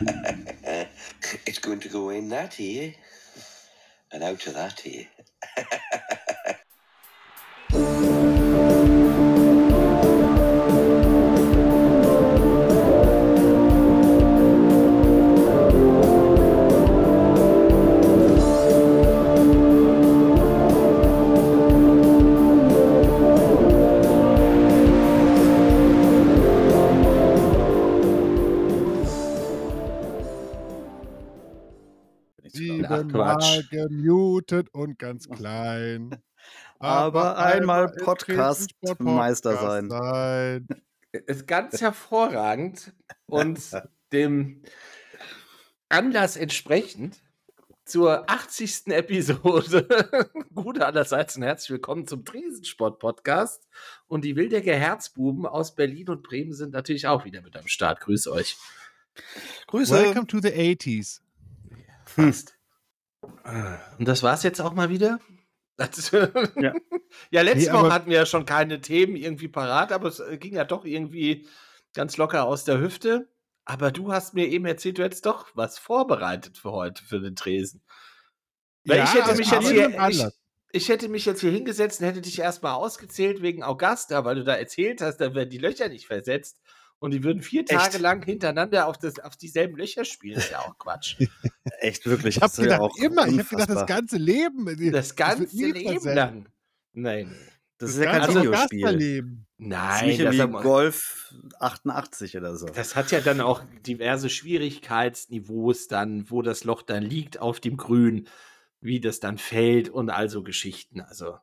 it's going to go in that here and out of that here. Siebenmal gemutet und ganz klein. Aber einmal im Podcast-Meister Podcast sein. sein. Ist ganz hervorragend und dem Anlass entsprechend zur 80. Episode. Gute allerseits und herzlich willkommen zum Tresensport-Podcast. Und die Wildecker Herzbuben aus Berlin und Bremen sind natürlich auch wieder mit am Start. Grüß euch. Grüße. Welcome to the 80s. Fast. Und das war's jetzt auch mal wieder? Das, ja. ja, letzte Nee, Woche hatten wir ja schon keine Themen irgendwie parat, aber es äh, ging ja doch irgendwie ganz locker aus der Hüfte. Aber du hast mir eben erzählt, du hättest doch was vorbereitet für heute, für den Tresen. Weil ich hätte mich jetzt hier, ich, ich hätte mich jetzt hier hingesetzt und hätte dich erstmal ausgezählt wegen Augusta, weil du da erzählt hast, da werden die Löcher nicht versetzt. Und die würden vier Tage Echt? lang hintereinander auf, das, auf dieselben Löcher spielen. Das ist ja auch Quatsch. Echt wirklich. Ich habe das ist ja gedacht, auch immer, ich habe gedacht, das unfassbar. ganze Leben. Das wird ganze Leben versetzt. lang. Nein. Das ist ja kein ganze Videospiel. Das ist Nein, nicht das, irgendwie hat- Golf 88 oder so. das hat ja dann auch diverse Schwierigkeitsniveaus dann, wo das Loch dann liegt auf dem Grün, wie das dann fällt und also Geschichten. Also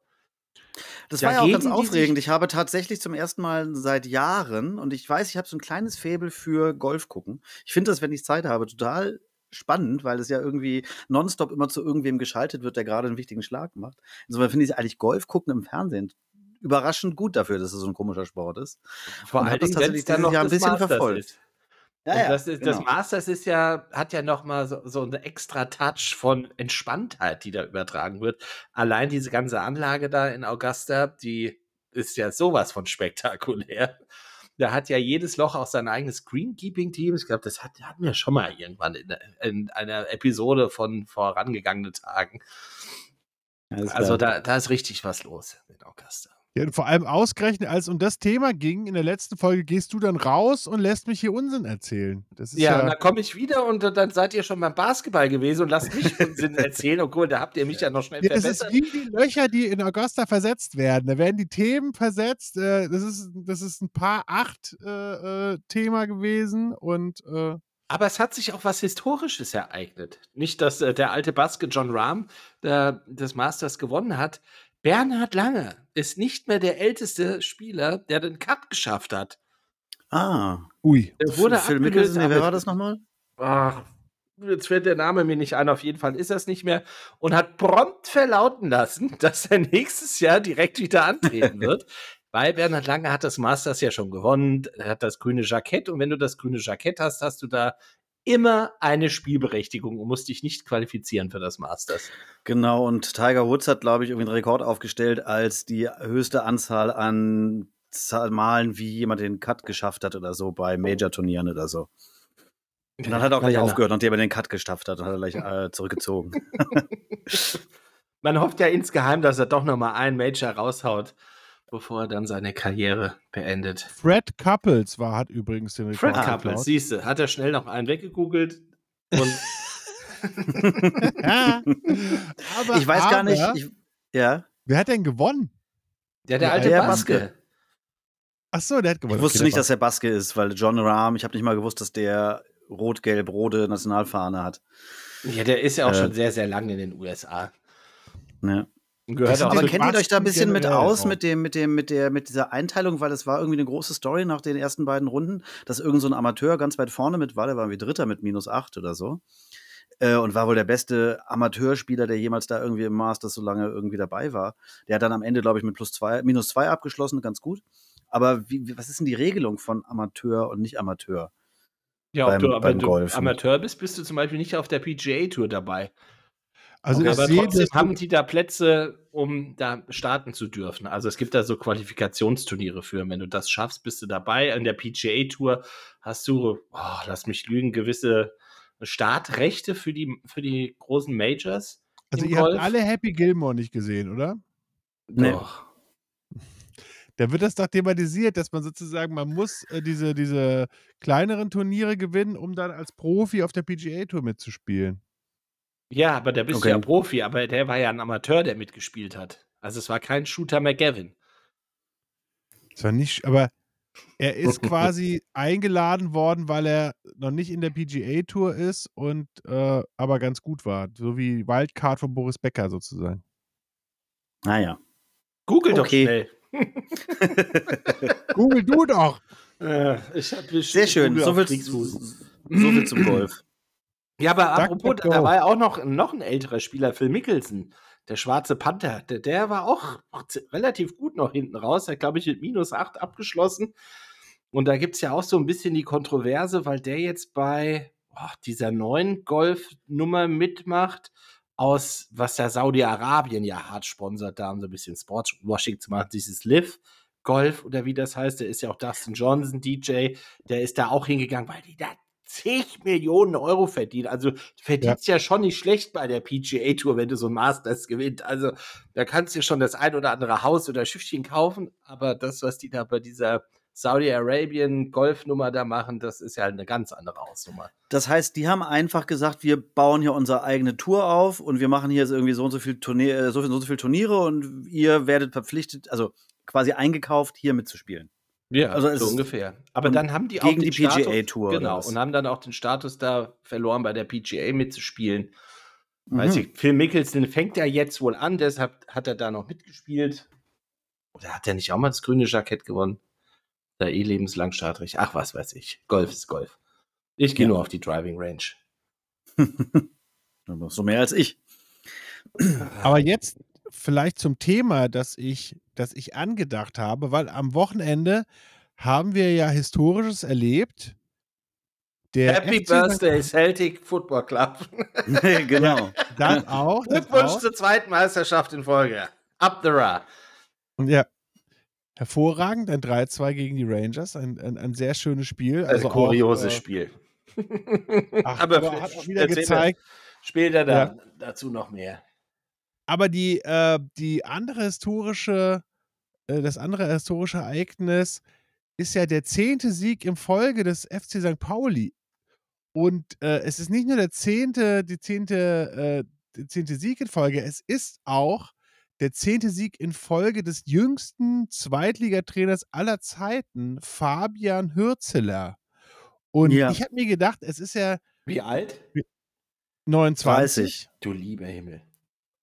Das war ja auch ganz aufregend. Ich habe tatsächlich zum ersten Mal seit Jahren und ich weiß, ich habe so ein kleines Faible für Golf gucken. Ich finde das, wenn ich Zeit habe, total spannend, weil es ja irgendwie nonstop immer zu irgendwem geschaltet wird, der gerade einen wichtigen Schlag macht. Insofern finde ich eigentlich Golf gucken im Fernsehen überraschend gut dafür, dass es so ein komischer Sport ist. vor allem hab das wenn tatsächlich es dann noch Jahr ein bisschen Masters verfolgt. ist. Und das, ist, das genau. Masters ist ja, hat ja noch mal so, so einen extra Touch von Entspanntheit, die da übertragen wird. Allein diese ganze Anlage da in Augusta, die ist ja sowas von spektakulär. Da hat ja jedes Loch auch sein eigenes Greenkeeping-Team. Ich glaube, das hat, hatten wir schon mal irgendwann in, in einer Episode von vorangegangenen Tagen. Also da, da ist richtig was los in Augusta. Ja, und vor allem ausgerechnet, als um das Thema ging, in der letzten Folge gehst du dann raus und lässt mich hier Unsinn erzählen. Ja, ja, und dann komme ich wieder und dann seid ihr schon beim Basketball gewesen und lasst mich Unsinn erzählen. Oh cool, da habt ihr mich ja noch schnell Ja, das ist verbessert. wie die Löcher, die in Augusta versetzt werden. Da werden die Themen versetzt. Äh, das, ist, das ist ein paar acht äh, äh, Thema gewesen und äh, Aber es hat sich auch was Historisches ereignet. Nicht, dass äh, der alte Baske John Rahm der, des Masters gewonnen hat. Bernhard Lange ist nicht mehr der älteste Spieler, der den Cut geschafft hat. Ah, ui. Er wurde Phil abgelöst, Mickelson, nee, wer war das nochmal? Ach, jetzt fällt der Name mir nicht ein. Auf jeden Fall ist das nicht mehr. Und hat prompt verlauten lassen, dass er nächstes Jahr direkt wieder antreten wird. Weil Bernhard Lange hat das Masters ja schon gewonnen. Er hat das grüne Jackett. Und wenn du das grüne Jackett hast, hast du da immer eine Spielberechtigung und musst dich nicht qualifizieren für das Masters. Genau, und Tiger Woods hat, glaube ich, irgendwie einen Rekord aufgestellt als die höchste Anzahl an Malen, wie jemand den Cut geschafft hat oder so bei Major-Turnieren oder so. Und dann hat er auch gleich Ja, aufgehört, nachdem er den Cut geschafft hat und hat er gleich äh, zurückgezogen. Man hofft ja insgeheim, dass er doch noch mal einen Major raushaut, bevor er dann seine Karriere beendet. Fred Couples war, hat übrigens den Rekord. Fred Couples, siehst du, hat er schnell noch einen weggegoogelt und Ja. aber, ich weiß gar nicht, aber, ich, ja, wer hat denn gewonnen? Ja, der alte ja, Baske. Baske. Ach so, der hat gewonnen. ich wusste Okay, nicht, der dass er Baske ist, weil John Rahm, ich habe nicht mal gewusst, dass der rot-gelb-rote Nationalfahne hat. Ja, der ist ja auch Äh. schon sehr, sehr lange in den USA. Ja. Gehört Aber kennt ihr euch da ein bisschen mit aus auch. mit dem, mit dem, mit der, mit dieser Einteilung, weil es war irgendwie eine große Story nach den ersten beiden Runden, dass irgend so ein Amateur ganz weit vorne mit war, der war wie Dritter mit minus acht oder so. Äh, und war wohl der beste Amateurspieler, der jemals da irgendwie im Masters so lange irgendwie dabei war. Der hat dann am Ende, glaube ich, mit plus zwei, minus zwei abgeschlossen, ganz gut. Aber wie, was ist denn die Regelung von Amateur und nicht Amateur? ja, ob beim- du, beim wenn du Golfen. Amateur bist, bist du zum Beispiel nicht auf der PGA Tour dabei. Also Okay, Aber trotzdem haben die da Plätze, um da starten zu dürfen. Also es gibt da so Qualifikationsturniere für. Und wenn du das schaffst, bist du dabei. In der PGA Tour hast du, oh, lass mich lügen, gewisse Startrechte für die, für die großen Majors. Also ihr habt Golf. alle Happy Gilmore nicht gesehen, oder? Nee. Doch. Da wird das doch thematisiert, dass man sozusagen, man muss äh, diese, diese kleineren Turniere gewinnen, um dann als Profi auf der PGA Tour mitzuspielen. Ja, aber der bist Okay. ja Profi, aber der war ja ein Amateur, der mitgespielt hat. Also es war kein Shooter McGavin. Das war nicht, aber er ist quasi eingeladen worden, weil er noch nicht in der PGA Tour ist und äh, aber ganz gut war. So wie Wildcard von Boris Becker sozusagen. Naja. Google doch Okay. schnell. Google du doch! Äh, ich hab Sehr schön. So viel, Kriegsfuß. so viel zum Golf. Ja, aber Duck, apropos, da war ja auch noch, noch ein älterer Spieler, Phil Mickelson, der schwarze Panther. Der, der war auch relativ gut noch hinten raus. Er hat, glaube ich, mit minus 8 abgeschlossen. Und da gibt es ja auch so ein bisschen die Kontroverse, weil der jetzt bei oh, dieser neuen Golfnummer mitmacht, aus was ja Saudi-Arabien ja hart sponsert, da um so ein bisschen Sportswashing zu machen, dieses Live. Golf oder wie das heißt, der ist ja auch Dustin Johnson, DJ, der ist da auch hingegangen, weil die da zig Millionen Euro verdienen. Also du verdienst ja. schon nicht schlecht bei der PGA Tour, wenn du so ein Masters gewinnt. Also da kannst du schon das ein oder andere Haus oder Schiffchen kaufen, aber das, was die da bei dieser Saudi-Arabien Golfnummer da machen, das ist ja eine ganz andere Hausnummer. Das heißt, die haben einfach gesagt, wir bauen hier unsere eigene Tour auf und wir machen hier jetzt irgendwie so und so viel Turnier, äh, so, so, so viel Turniere und ihr werdet verpflichtet, also quasi eingekauft, hier mitzuspielen. Ja, Also so ist- ungefähr. Aber dann haben die auch gegen den die PGA Status, Tour Genau, und haben dann auch den Status da verloren, bei der PGA mitzuspielen. Mhm. Weiß ich, Phil Mickelson fängt ja jetzt wohl an, deshalb hat er da noch mitgespielt. Oder hat er nicht auch mal das grüne Jackett gewonnen? Da eh lebenslang Startrecht. Ach, was weiß ich. Golf ist Golf. Ich gehe Ja. nur auf die Driving Range. Aber so mehr als ich. Aber jetzt vielleicht zum Thema, das ich, das ich angedacht habe, weil am Wochenende haben wir ja Historisches erlebt. Der Happy FC. Birthday Celtic Football Club. genau. Das auch. Glückwunsch auch. zur zweiten Meisterschaft in Folge. Up the Ra. Ja. Hervorragend, ein 3-2 gegen die Rangers, ein, ein, ein sehr schönes Spiel. Also, auch, kurioses äh, Spiel. Ach, aber, hat auch wieder gezeigt, Später da, Ja. dazu noch mehr. Aber die, äh, die andere historische, äh, das andere historische Ereignis ist ja der zehnte Sieg in Folge des FC St. Pauli. Und äh, es ist nicht nur der zehnte, die zehnte, äh, der zehnte Sieg in Folge, es ist auch der zehnte Sieg in Folge des jüngsten Zweitligatrainers aller Zeiten, Fabian Hürzeler. Und Ja. ich habe mir gedacht, es ist ja Wie alt? 29 30. Du lieber Himmel.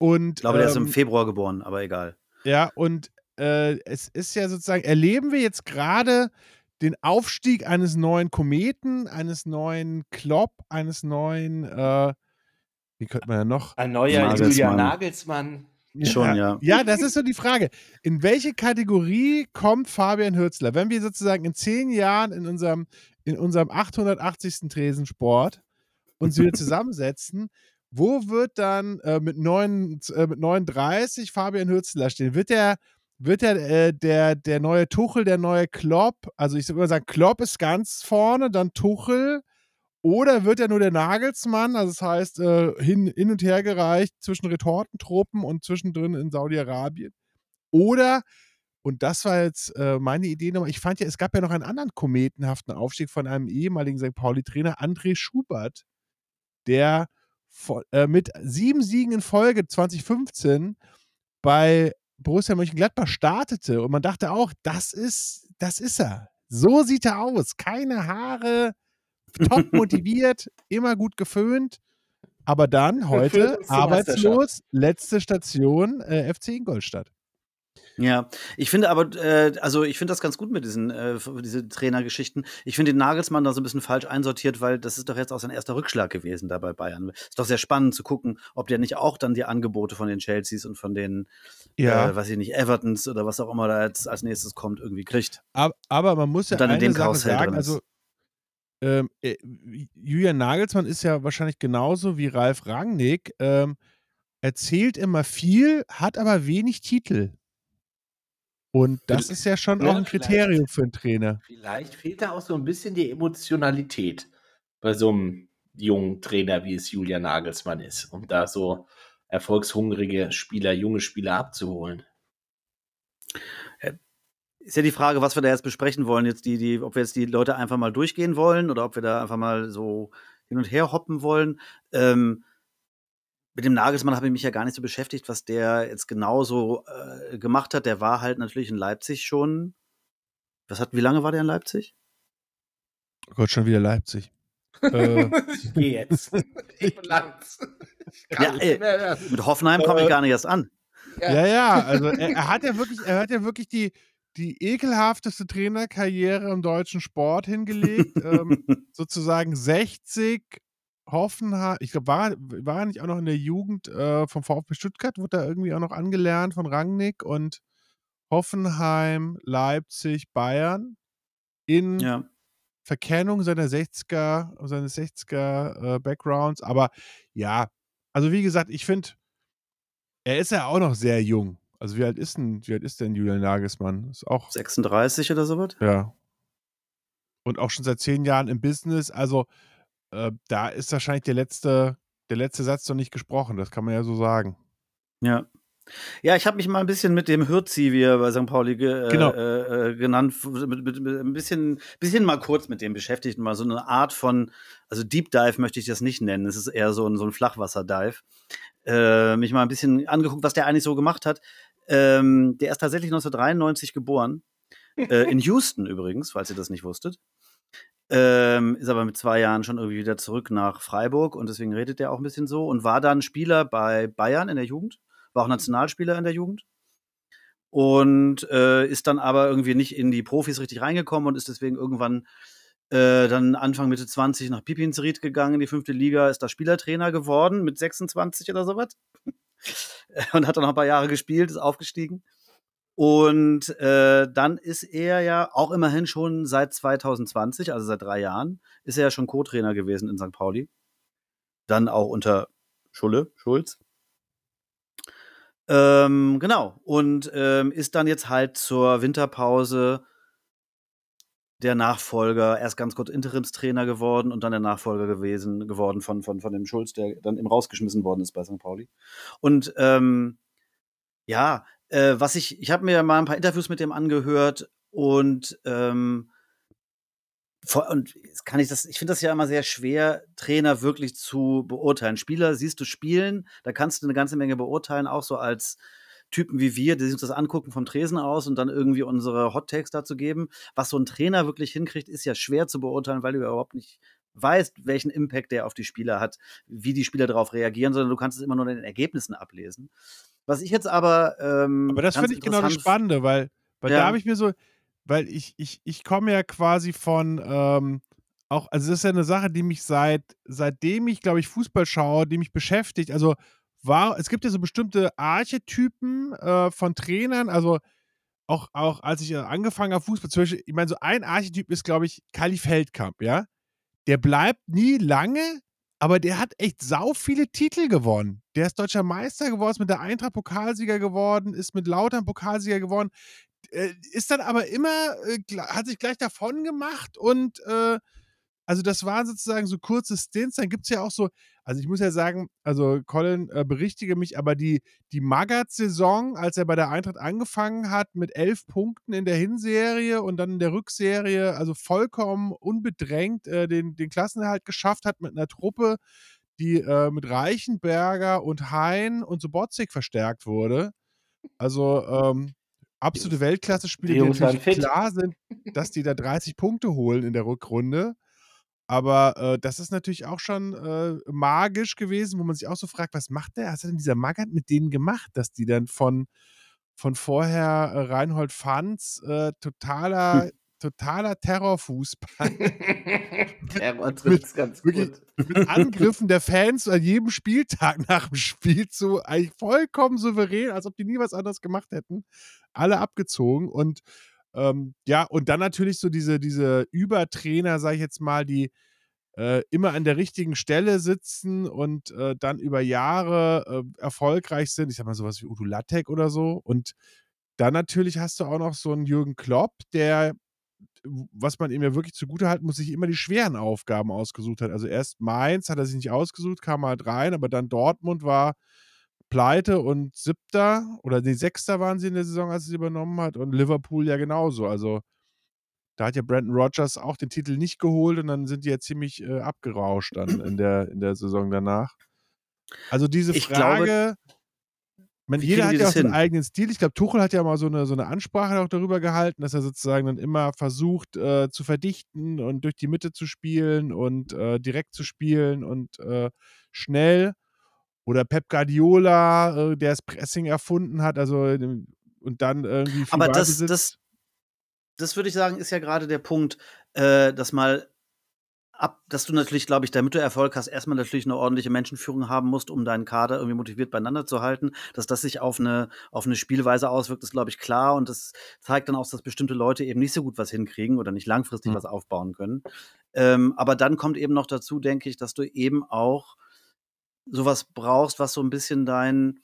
Und Ich glaube, der ist ähm, im Februar geboren, aber egal. Ja, und äh, es ist ja sozusagen, erleben wir jetzt gerade den Aufstieg eines neuen Kometen, eines neuen Klopp, eines neuen, äh, wie könnte man ja noch? Ein neuer Nagelsmann. Julian Nagelsmann. Schon, ja. Ja, das ist so die Frage. In welche Kategorie kommt Fabian Hürzler? Wenn wir sozusagen in zehn Jahren in unserem, in unserem 880. Tresensport uns wieder zusammensetzen, wo wird dann äh, mit, neun, äh, mit 39 Fabian Hürzler stehen? Wird der, wird der, äh, der, der neue Tuchel, der neue Klopp, also ich würde sagen, Klopp ist ganz vorne, dann Tuchel, oder wird er nur der Nagelsmann, also das heißt, äh, hin, hin und her gereicht zwischen Retortentruppen und zwischendrin in Saudi-Arabien? Oder, und das war jetzt äh, meine Idee nochmal, ich fand ja, es gab ja noch einen anderen kometenhaften Aufstieg von einem ehemaligen St. Pauli-Trainer, André Schubert, der mit sieben Siegen in Folge 2015 bei Borussia Mönchengladbach startete und man dachte auch, das ist, das ist er. So sieht er aus. Keine Haare, top motiviert, immer gut geföhnt. Aber dann heute arbeitslos, letzte Station äh, FC Ingolstadt. Ja, ich finde aber, äh, also ich finde das ganz gut mit diesen äh, diese Trainergeschichten. Ich finde den Nagelsmann da so ein bisschen falsch einsortiert, weil das ist doch jetzt auch sein erster Rückschlag gewesen da bei Bayern. Ist doch sehr spannend zu gucken, ob der nicht auch dann die Angebote von den Chelseas und von den, äh, weiß ich nicht, Evertons oder was auch immer da jetzt als nächstes kommt, irgendwie kriegt. Aber, aber man muss ja Und dann in dem Sache Karussell sagen, also ähm, äh, Julian Nagelsmann ist ja wahrscheinlich genauso wie Ralf Rangnick ähm, erzählt immer viel, hat aber wenig Titel. Und das ist ja schon Ja, auch ein. Kriterium für einen Trainer. Vielleicht fehlt da auch so ein bisschen die Emotionalität bei so einem jungen Trainer, wie es Julian Nagelsmann ist, um da so erfolgshungrige Spieler, junge Spieler abzuholen. Ist ja die Frage, was wir da jetzt besprechen wollen. Jetzt die, die, ob wir jetzt die Leute einfach mal durchgehen wollen oder ob wir da einfach mal so hin und her hoppen wollen. Ähm, mit dem Nagelsmann habe ich mich ja gar nicht so beschäftigt, was der jetzt genau so äh, gemacht hat. Der war halt natürlich in Leipzig schon. Was hat, wie lange war der in Leipzig? Oh Gott, schon wieder Leipzig. äh, ich gehe jetzt. Ich lang's. Ich kann Ja, nicht ey. Mit Hoffenheim komme ich Äh, gar nicht erst an. ja, ja, also er, er hat ja wirklich, er hat ja wirklich die, die ekelhafteste Trainerkarriere im deutschen Sport hingelegt. ähm, sozusagen 60 Hoffenheim, ich glaube, war, er- war er nicht auch noch in der Jugend äh, vom VfB Stuttgart, wurde er irgendwie auch noch angelernt von Rangnick und Hoffenheim, Leipzig, Bayern in ja. Verkennung seiner 60er, seines 60er äh, Backgrounds. Aber ja, also wie gesagt, ich finde, er ist ja auch noch sehr jung. Also wie alt ist denn, wie alt ist denn Julian Nagelsmann? Ist auch, 36 oder sowas? ja. Und auch schon seit zehn Jahren im Business. Also äh, da ist wahrscheinlich der letzte, der letzte Satz noch nicht gesprochen. Das kann man ja so sagen. Ja. Ja, ich habe mich mal ein bisschen mit dem Hürzi, wie er bei St. Pauli ge, äh, Genau. äh, äh, genannt, mit, mit, mit, ein bisschen, bisschen mal kurz mit dem beschäftigt, mal so eine Art von, also Deep Dive möchte ich das nicht nennen, es ist eher so ein, so ein Flachwasser-Dive. Äh, mich mal ein bisschen angeguckt, was der eigentlich so gemacht hat. Ähm, der ist tatsächlich 1993 geboren, äh, in Houston übrigens, falls ihr das nicht wusstet. Ähm, ist aber mit zwei Jahren schon irgendwie wieder zurück nach Freiburg und deswegen redet er auch ein bisschen so und war dann Spieler bei Bayern in der Jugend war auch Nationalspieler in der Jugend und äh, ist dann aber irgendwie nicht in die Profis richtig reingekommen und ist deswegen irgendwann äh, dann Anfang Mitte 20 nach Pipinsried gegangen in die fünfte Liga, ist da Spielertrainer geworden mit 26 oder sowas und hat dann noch ein paar Jahre gespielt, ist aufgestiegen. Und äh, dann ist er ja auch immerhin schon seit 2020, also seit drei Jahren, ist er ja schon Co-Trainer gewesen in St. Pauli. Dann auch unter Schulle, Schulz. Ähm, genau. Und ähm, ist dann jetzt halt zur Winterpause der Nachfolger, erst ganz kurz Interimstrainer geworden und dann der Nachfolger gewesen, geworden von, von, von dem Schulz, der dann eben rausgeschmissen worden ist bei St. Pauli. Und ähm, ja, äh, was ich, ich habe mir mal ein paar Interviews mit dem angehört und ähm, vor, und kann ich das, ich finde das ja immer sehr schwer, Trainer wirklich zu beurteilen. Spieler siehst du spielen, da kannst du eine ganze Menge beurteilen, auch so als Typen wie wir, die sich das angucken vom Tresen aus und dann irgendwie unsere Hot Takes dazu geben. Was so ein Trainer wirklich hinkriegt, ist ja schwer zu beurteilen, weil du überhaupt nicht weißt, welchen Impact der auf die Spieler hat, wie die Spieler darauf reagieren, sondern du kannst es immer nur in den Ergebnissen ablesen. Was ich jetzt aber. Ähm, Aber das finde ich genau das Spannende, weil, weil da Ja. habe ich mir so, weil ich, ich, ich komme ja quasi von ähm, auch, also das ist ja eine Sache, die mich seit, seitdem ich, glaube ich, Fußball schaue, die mich beschäftigt. Also war, es gibt ja so bestimmte Archetypen äh, von Trainern, also auch, auch als ich äh, angefangen habe, Fußball, zum Beispiel, ich meine, so ein Archetyp ist, glaube ich, Kali Feldkamp, ja. Der bleibt nie lange, aber der hat echt sau viele Titel gewonnen. Der ist deutscher Meister geworden, ist mit der Eintracht Pokalsieger geworden, ist mit Lautern Pokalsieger geworden, äh, ist dann aber immer, äh, hat sich gleich davon gemacht und äh, also das waren sozusagen so kurze Stints. Dann gibt es ja auch so, also ich muss ja sagen, also Colin, äh, berichtige mich, aber die, die Magath-Saison, als er bei der Eintracht angefangen hat, mit elf Punkten in der Hinserie und dann in der Rückserie, also vollkommen unbedrängt äh, den, den Klassenerhalt geschafft hat mit einer Truppe, die äh, mit Reichenberger und Hein und Sobotzig verstärkt wurde. Also ähm, absolute Weltklasse-Spiele, die die natürlich klar sind, dass die da 30 Punkte holen in der Rückrunde. Aber äh, das ist natürlich auch schon äh, magisch gewesen, wo man sich auch so fragt, was macht der? Was hat denn dieser Magath mit denen gemacht, dass die dann von, von vorher äh, Reinhold Fanz äh, totaler, totaler Terrorfußball Terror trifft's ganz wirklich- gut. mit Angriffen der Fans an jedem Spieltag nach dem Spiel zu eigentlich vollkommen souverän, als ob die nie was anderes gemacht hätten, alle abgezogen und ähm, ja, und dann natürlich so diese, diese Übertrainer, sage ich jetzt mal, die, äh, immer an der richtigen Stelle sitzen und äh, dann über Jahre äh, erfolgreich sind. Ich sag mal sowas wie Udo Lattek oder so. Und dann natürlich hast du auch noch so einen Jürgen Klopp, der, was man ihm ja wirklich zugutehalten muss, sich immer die schweren Aufgaben ausgesucht hat. Also erst Mainz hat er sich nicht ausgesucht, kam halt rein, aber dann Dortmund war pleite und siebter oder die Sechster waren sie in der Saison, als er sie übernommen hat und Liverpool ja genauso. Also da hat ja Brandon Rogers auch den Titel nicht geholt und dann sind die ja ziemlich äh, abgerauscht dann in der, in der Saison danach. Also diese Ich Frage, glaube, man, wie jeder hat ja auch seinen hin? eigenen Stil. Ich glaube, Tuchel hat ja mal so eine, so eine Ansprache auch darüber gehalten, dass er sozusagen dann immer versucht äh, zu verdichten und durch die Mitte zu spielen und äh, direkt zu spielen und äh, schnell. Oder Pep Guardiola, äh, der das Pressing erfunden hat, also äh, und dann irgendwie Aber das, das, das würde ich sagen, ist ja gerade der Punkt, äh, dass mal ab, dass du natürlich, glaube ich, damit du Erfolg hast, erstmal natürlich eine ordentliche Menschenführung haben musst, um deinen Kader irgendwie motiviert beieinander zu halten. Dass das sich auf eine, auf eine Spielweise auswirkt, ist, glaube ich, klar. Und das zeigt dann auch, dass bestimmte Leute eben nicht so gut was hinkriegen oder nicht langfristig Hm. was aufbauen können. Ähm, aber dann kommt eben noch dazu, denke ich, dass du eben auch sowas brauchst, was so ein bisschen dein,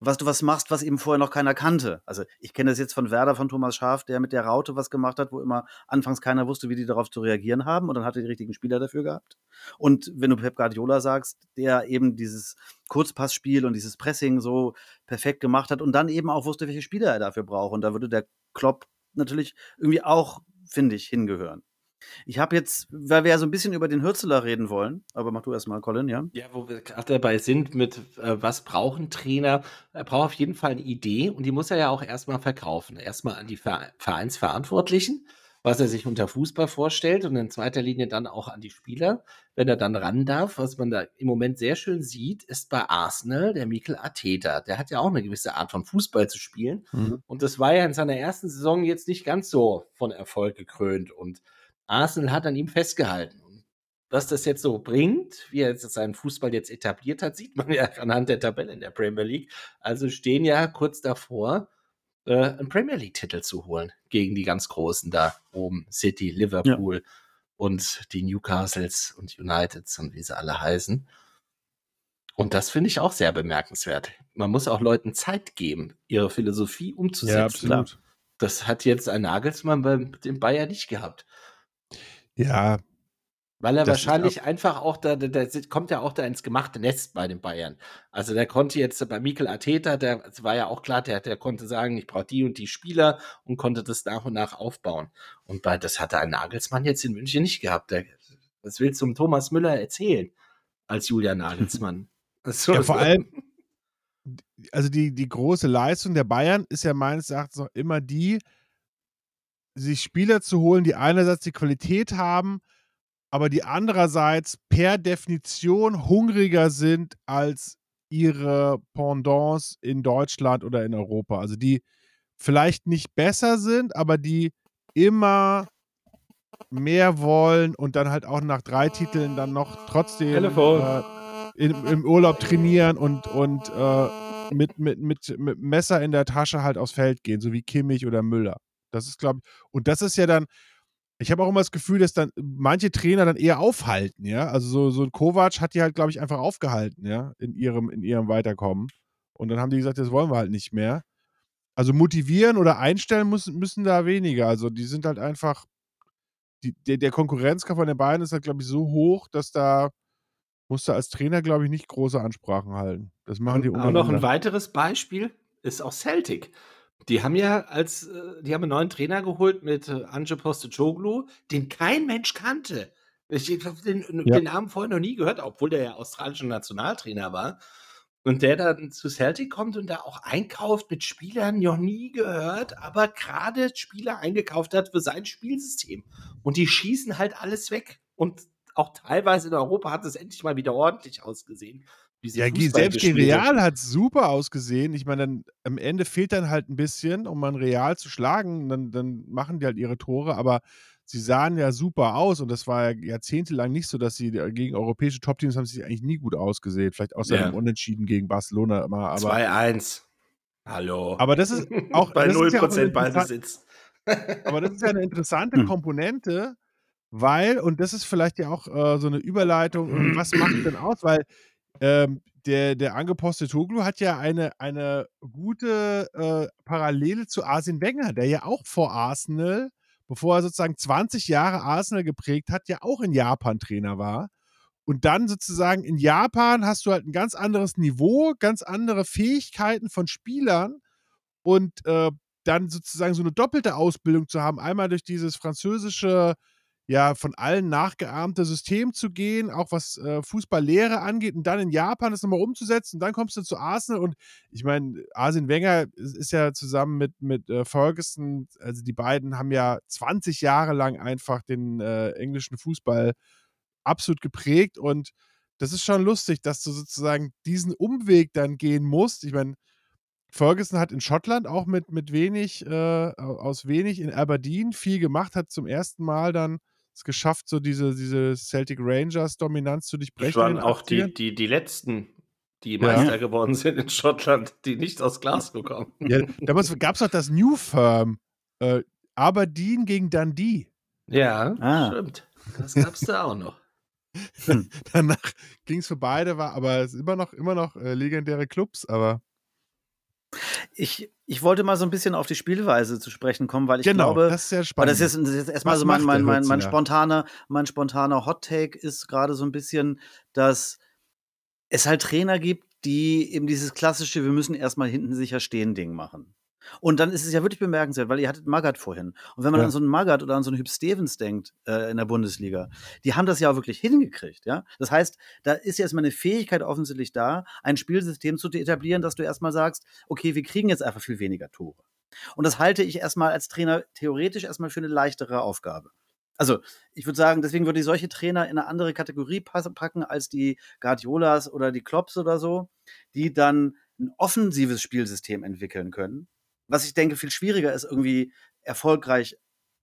was du was machst, was eben vorher noch keiner kannte. Also ich kenne das jetzt von Werder, von Thomas Schaaf, der mit der Raute was gemacht hat, wo immer anfangs keiner wusste, wie die darauf zu reagieren haben und dann hat er die richtigen Spieler dafür gehabt. Und wenn du Pep Guardiola sagst, der eben dieses Kurzpassspiel und dieses Pressing so perfekt gemacht hat und dann eben auch wusste, welche Spieler er dafür braucht. Und da würde der Klopp natürlich irgendwie auch, finde ich, hingehören. Ich habe jetzt, weil wir ja so ein bisschen über den Hürzeler reden wollen, aber mach du erst mal, Colin, ja? Ja, wo wir gerade dabei sind mit, äh, was brauchen Trainer? Er braucht auf jeden Fall eine Idee und die muss er ja auch erstmal verkaufen. Erstmal an die Ver Vereinsverantwortlichen, was er sich unter Fußball vorstellt und in zweiter Linie dann auch an die Spieler, wenn er dann ran darf. Was man da im Moment sehr schön sieht, ist bei Arsenal der Mikel Arteta. Der hat ja auch eine gewisse Art von Fußball zu spielen und das war ja in seiner ersten Saison jetzt nicht ganz so von Erfolg gekrönt und Arsenal hat an ihm festgehalten. Und was das jetzt so bringt, wie er jetzt seinen Fußball jetzt etabliert hat, sieht man ja anhand der Tabelle in der Premier League. Also stehen ja kurz davor, äh, einen Premier League-Titel zu holen gegen die ganz Großen da oben, City, Liverpool und die Newcastles und Uniteds und wie sie alle heißen. Und das finde ich auch sehr bemerkenswert. Man muss auch Leuten Zeit geben, ihre Philosophie umzusetzen. ja, absolut. Das hat jetzt ein Nagelsmann bei dem Bayern nicht gehabt. Ja, Weil er wahrscheinlich einfach auch da, da, da kommt ja auch da ins gemachte Nest bei den Bayern. Also der konnte jetzt bei Mikel Arteta, der war ja auch klar, der, der konnte sagen, ich brauche die und die Spieler und konnte das nach und nach aufbauen. Und bei, das hatte ein Nagelsmann jetzt in München nicht gehabt. Der, was willst du um Thomas Müller erzählen als Julian Nagelsmann? So, Ja, vor allem, also die, die große Leistung der Bayern ist ja meines Erachtens noch immer die, sich Spieler zu holen, die einerseits die Qualität haben, aber die andererseits per Definition hungriger sind als ihre Pendants in Deutschland oder in Europa. Also die vielleicht nicht besser sind, aber die immer mehr wollen und dann halt auch nach drei Titeln dann noch trotzdem äh, im, im Urlaub trainieren und, und äh, mit, mit, mit, mit Messer in der Tasche halt aufs Feld gehen, so wie Kimmich oder Müller. Das ist, glaube ich, und das ist ja dann, ich habe auch immer das Gefühl, dass dann manche Trainer dann eher aufhalten, ja. Also so, so ein Kovac hat die halt, glaube ich, einfach aufgehalten, ja, in ihrem, in ihrem Weiterkommen. Und dann haben die gesagt, das wollen wir halt nicht mehr. Also motivieren oder einstellen müssen, müssen da weniger. Also die sind halt einfach, die, der, der Konkurrenzkampf von den beiden ist halt, glaube ich, so hoch, dass da musst du als Trainer, glaube ich, nicht große Ansprachen halten. Das machen die Auch noch ein weiteres Beispiel ist auch Celtic. Die haben ja als, äh, die haben einen neuen Trainer geholt mit äh, Anje Postecoglou, den kein Mensch kannte. Ich habe den, Ja. den Namen vorher noch nie gehört, obwohl der ja australischer Nationaltrainer war. Und der dann zu Celtic kommt und da auch einkauft mit Spielern noch nie gehört, aber gerade Spieler eingekauft hat für sein Spielsystem. Und die schießen halt alles weg. Und auch teilweise in Europa hat es endlich mal wieder ordentlich ausgesehen. Wie sie Ja, selbst gegen. Real hat super ausgesehen. Ich meine, dann am Ende fehlt dann halt ein bisschen, um man Real zu schlagen. Dann, dann machen die halt ihre Tore, aber sie sahen ja super aus und das war ja jahrzehntelang nicht so, dass sie äh, gegen europäische Top-Teams haben sie eigentlich nie gut ausgesehen. Vielleicht außer Ja. dem Unentschieden gegen Barcelona immer, aber, 2-1. Hallo. aber das ist auch bei das ist ja auch 0% interessant- Ballbesitz. aber das ist ja eine interessante Hm. Komponente, weil, und das ist vielleicht ja auch äh, so eine Überleitung, was macht denn aus? Weil ähm, der, der angepostet Toglu hat ja eine, eine gute äh, Parallele zu Arsene Wenger, der ja auch vor Arsenal, bevor er sozusagen 20 Jahre Arsenal geprägt hat, ja auch in Japan Trainer war. Und dann sozusagen in Japan hast du halt ein ganz anderes Niveau, ganz andere Fähigkeiten von Spielern und äh, dann sozusagen so eine doppelte Ausbildung zu haben, einmal durch dieses französische, ja, von allen nachgeahmte System zu gehen, auch was äh, Fußballlehre angeht, und dann in Japan das nochmal umzusetzen. Und dann kommst du zu Arsenal und ich meine, Arsene Wenger ist, ist, ja zusammen mit, mit äh, Ferguson, also die beiden haben ja 20 Jahre lang einfach den äh, englischen Fußball absolut geprägt und das ist schon lustig, dass du sozusagen diesen Umweg dann gehen musst. Ich meine, Ferguson hat in Schottland auch mit, mit wenig, äh, aus wenig in Aberdeen viel gemacht, hat zum ersten Mal dann es geschafft, so diese, diese Celtic Rangers-Dominanz zu durchbrechen. Das waren auch die, die, die letzten, die Meister ja. geworden sind in Schottland, die nicht aus Glasgow kommen. Ja, damals gab es doch das New Firm. Äh, Aberdeen gegen Dundee. Ja, ah. stimmt. Das gab es da auch noch. Danach ging es für beide, war, aber es ist immer noch, immer noch äh, legendäre Clubs, aber. Ich, ich wollte mal so ein bisschen auf die Spielweise zu sprechen kommen, weil ich genau, glaube, das ist sehr spannend. das ist, das ist erstmal so mein, mein, mein, mein spontaner, mein spontaner Hot Take ist gerade so ein bisschen, dass es halt Trainer gibt, die eben dieses klassische, wir müssen erstmal hinten sicher stehen Ding machen. Und dann ist es ja wirklich bemerkenswert, weil ihr hattet Magath vorhin. Und wenn man ja. an so einen Magath oder an so einen Hüb Stevens denkt äh, in der Bundesliga, die haben das ja auch wirklich hingekriegt. Ja? Das heißt, da ist jetzt mal eine Fähigkeit offensichtlich da, ein Spielsystem zu etablieren, dass du erstmal sagst, okay, wir kriegen jetzt einfach viel weniger Tore. Und das halte ich erstmal als Trainer theoretisch erstmal für eine leichtere Aufgabe. Also, ich würde sagen, deswegen würde ich solche Trainer in eine andere Kategorie packen als die Guardiolas oder die Klopps oder so, die dann ein offensives Spielsystem entwickeln können, was ich denke viel schwieriger ist, irgendwie erfolgreich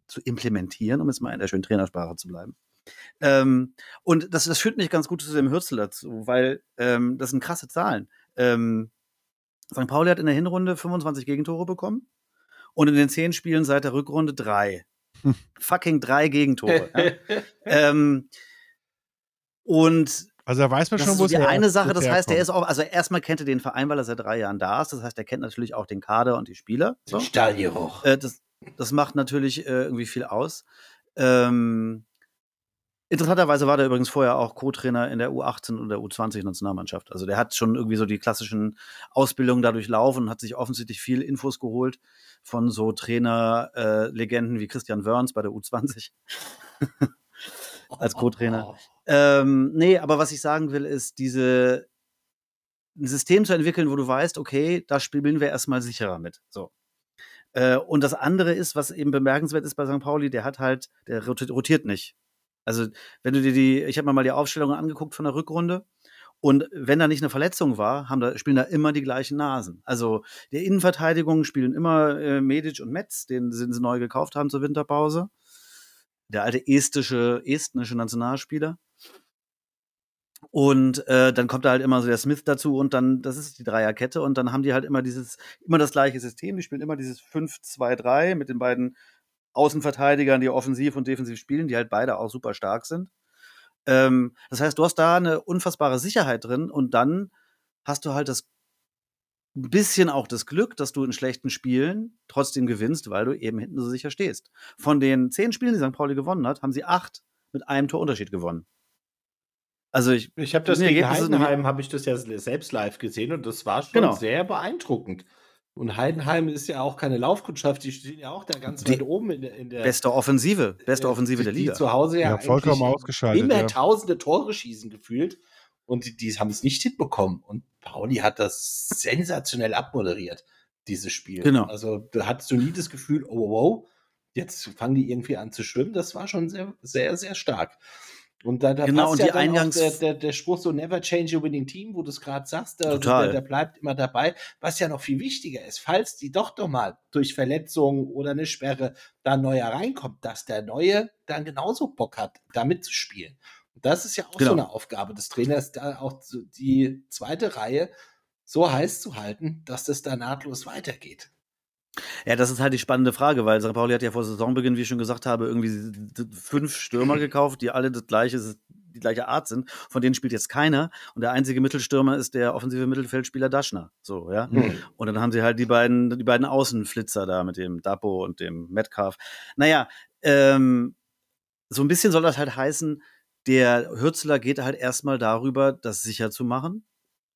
zu implementieren, um jetzt mal in der schönen Trainersprache zu bleiben. Ähm, und das, das führt mich ganz gut zu dem Hürzel dazu, weil ähm, das sind krasse Zahlen. Ähm, St. Pauli hat in der Hinrunde 25 Gegentore bekommen und in den zehn Spielen seit der Rückrunde drei. Hm. Fucking drei Gegentore. ja. ähm, und also da weiß man das schon, wo es die eine Sache, das heißt, er ist auch, also erstmal kennt er den Verein, weil er seit drei Jahren da ist. Das heißt, er kennt natürlich auch den Kader und die Spieler. So. Stallgeruch. Äh, das, das macht natürlich äh, irgendwie viel aus. Ähm, interessanterweise war der übrigens vorher auch Co-Trainer in der U18 und der U20-Nationalmannschaft. Also der hat schon irgendwie so die klassischen Ausbildungen dadurch laufen und hat sich offensichtlich viel Infos geholt von so Trainer-Legenden äh, wie Christian Wörns bei der U20 als Co-Trainer. Ähm, nee, aber was ich sagen will, ist, diese ein System zu entwickeln, wo du weißt, okay, da spielen wir erstmal sicherer mit. So. Äh, und das andere ist, was eben bemerkenswert ist bei St. Pauli, der hat halt, der rotiert nicht. Also, wenn du dir die, ich habe mir mal die Aufstellungen angeguckt von der Rückrunde. Und wenn da nicht eine Verletzung war, haben da, spielen da immer die gleichen Nasen. Also der Innenverteidigung spielen immer äh, Medic und Metz, den sie neu gekauft haben zur Winterpause. Der alte estische, estnische Nationalspieler. Und äh, dann kommt da halt immer so der Smith dazu und dann, das ist die Dreierkette und dann haben die halt immer dieses, immer das gleiche System. Die spielen immer dieses 5-2-3 mit den beiden Außenverteidigern, die offensiv und defensiv spielen, die halt beide auch super stark sind. Ähm, das heißt, du hast da eine unfassbare Sicherheit drin und dann hast du halt das ein bisschen auch das Glück, dass du in schlechten Spielen trotzdem gewinnst, weil du eben hinten so sicher stehst. Von den zehn Spielen, die St. Pauli gewonnen hat, haben sie acht mit einem Torunterschied gewonnen. Also ich, ich habe das gegen Heidenheim, habe ich das ja selbst live gesehen und das war schon genau. sehr beeindruckend. Und Heidenheim ist ja auch keine Laufkundschaft, die stehen ja auch da ganz die weit oben in der, in der beste Offensive, beste Offensive die, der Liga. Die zu Hause ja, ja vollkommen ausgeschaltet. Immer ja. tausende Tore schießen gefühlt und die, die haben es nicht hinbekommen. Und Pauli hat das sensationell abmoderiert, dieses Spiel. Genau. Also da hattest du nie das Gefühl, oh wow, jetzt fangen die irgendwie an zu schwimmen. Das war schon sehr, sehr, sehr stark. Und da, da genau, passt und ja die Eingangs der, der, der Spruch so never change a winning team, wo du es gerade sagst, also Total. Der, der bleibt immer dabei. Was ja noch viel wichtiger ist, falls die doch doch mal durch Verletzungen oder eine Sperre da neuer reinkommt, dass der Neue dann genauso Bock hat, da mitzuspielen. Und das ist ja auch genau. so eine Aufgabe des Trainers, da auch die zweite Reihe so heiß zu halten, dass das da nahtlos weitergeht. Ja, das ist halt die spannende Frage, weil St. Pauli hat ja vor Saisonbeginn, wie ich schon gesagt habe, irgendwie fünf Stürmer gekauft, die alle das gleiche, die gleiche Art sind. Von denen spielt jetzt keiner. Und der einzige Mittelstürmer ist der offensive Mittelfeldspieler Daschner. So, ja. Mhm. Und dann haben sie halt die beiden, die beiden Außenflitzer da mit dem Dapo und dem Metcalf. Naja, ähm, so ein bisschen soll das halt heißen, der Hürzler geht halt erstmal darüber, das sicher zu machen.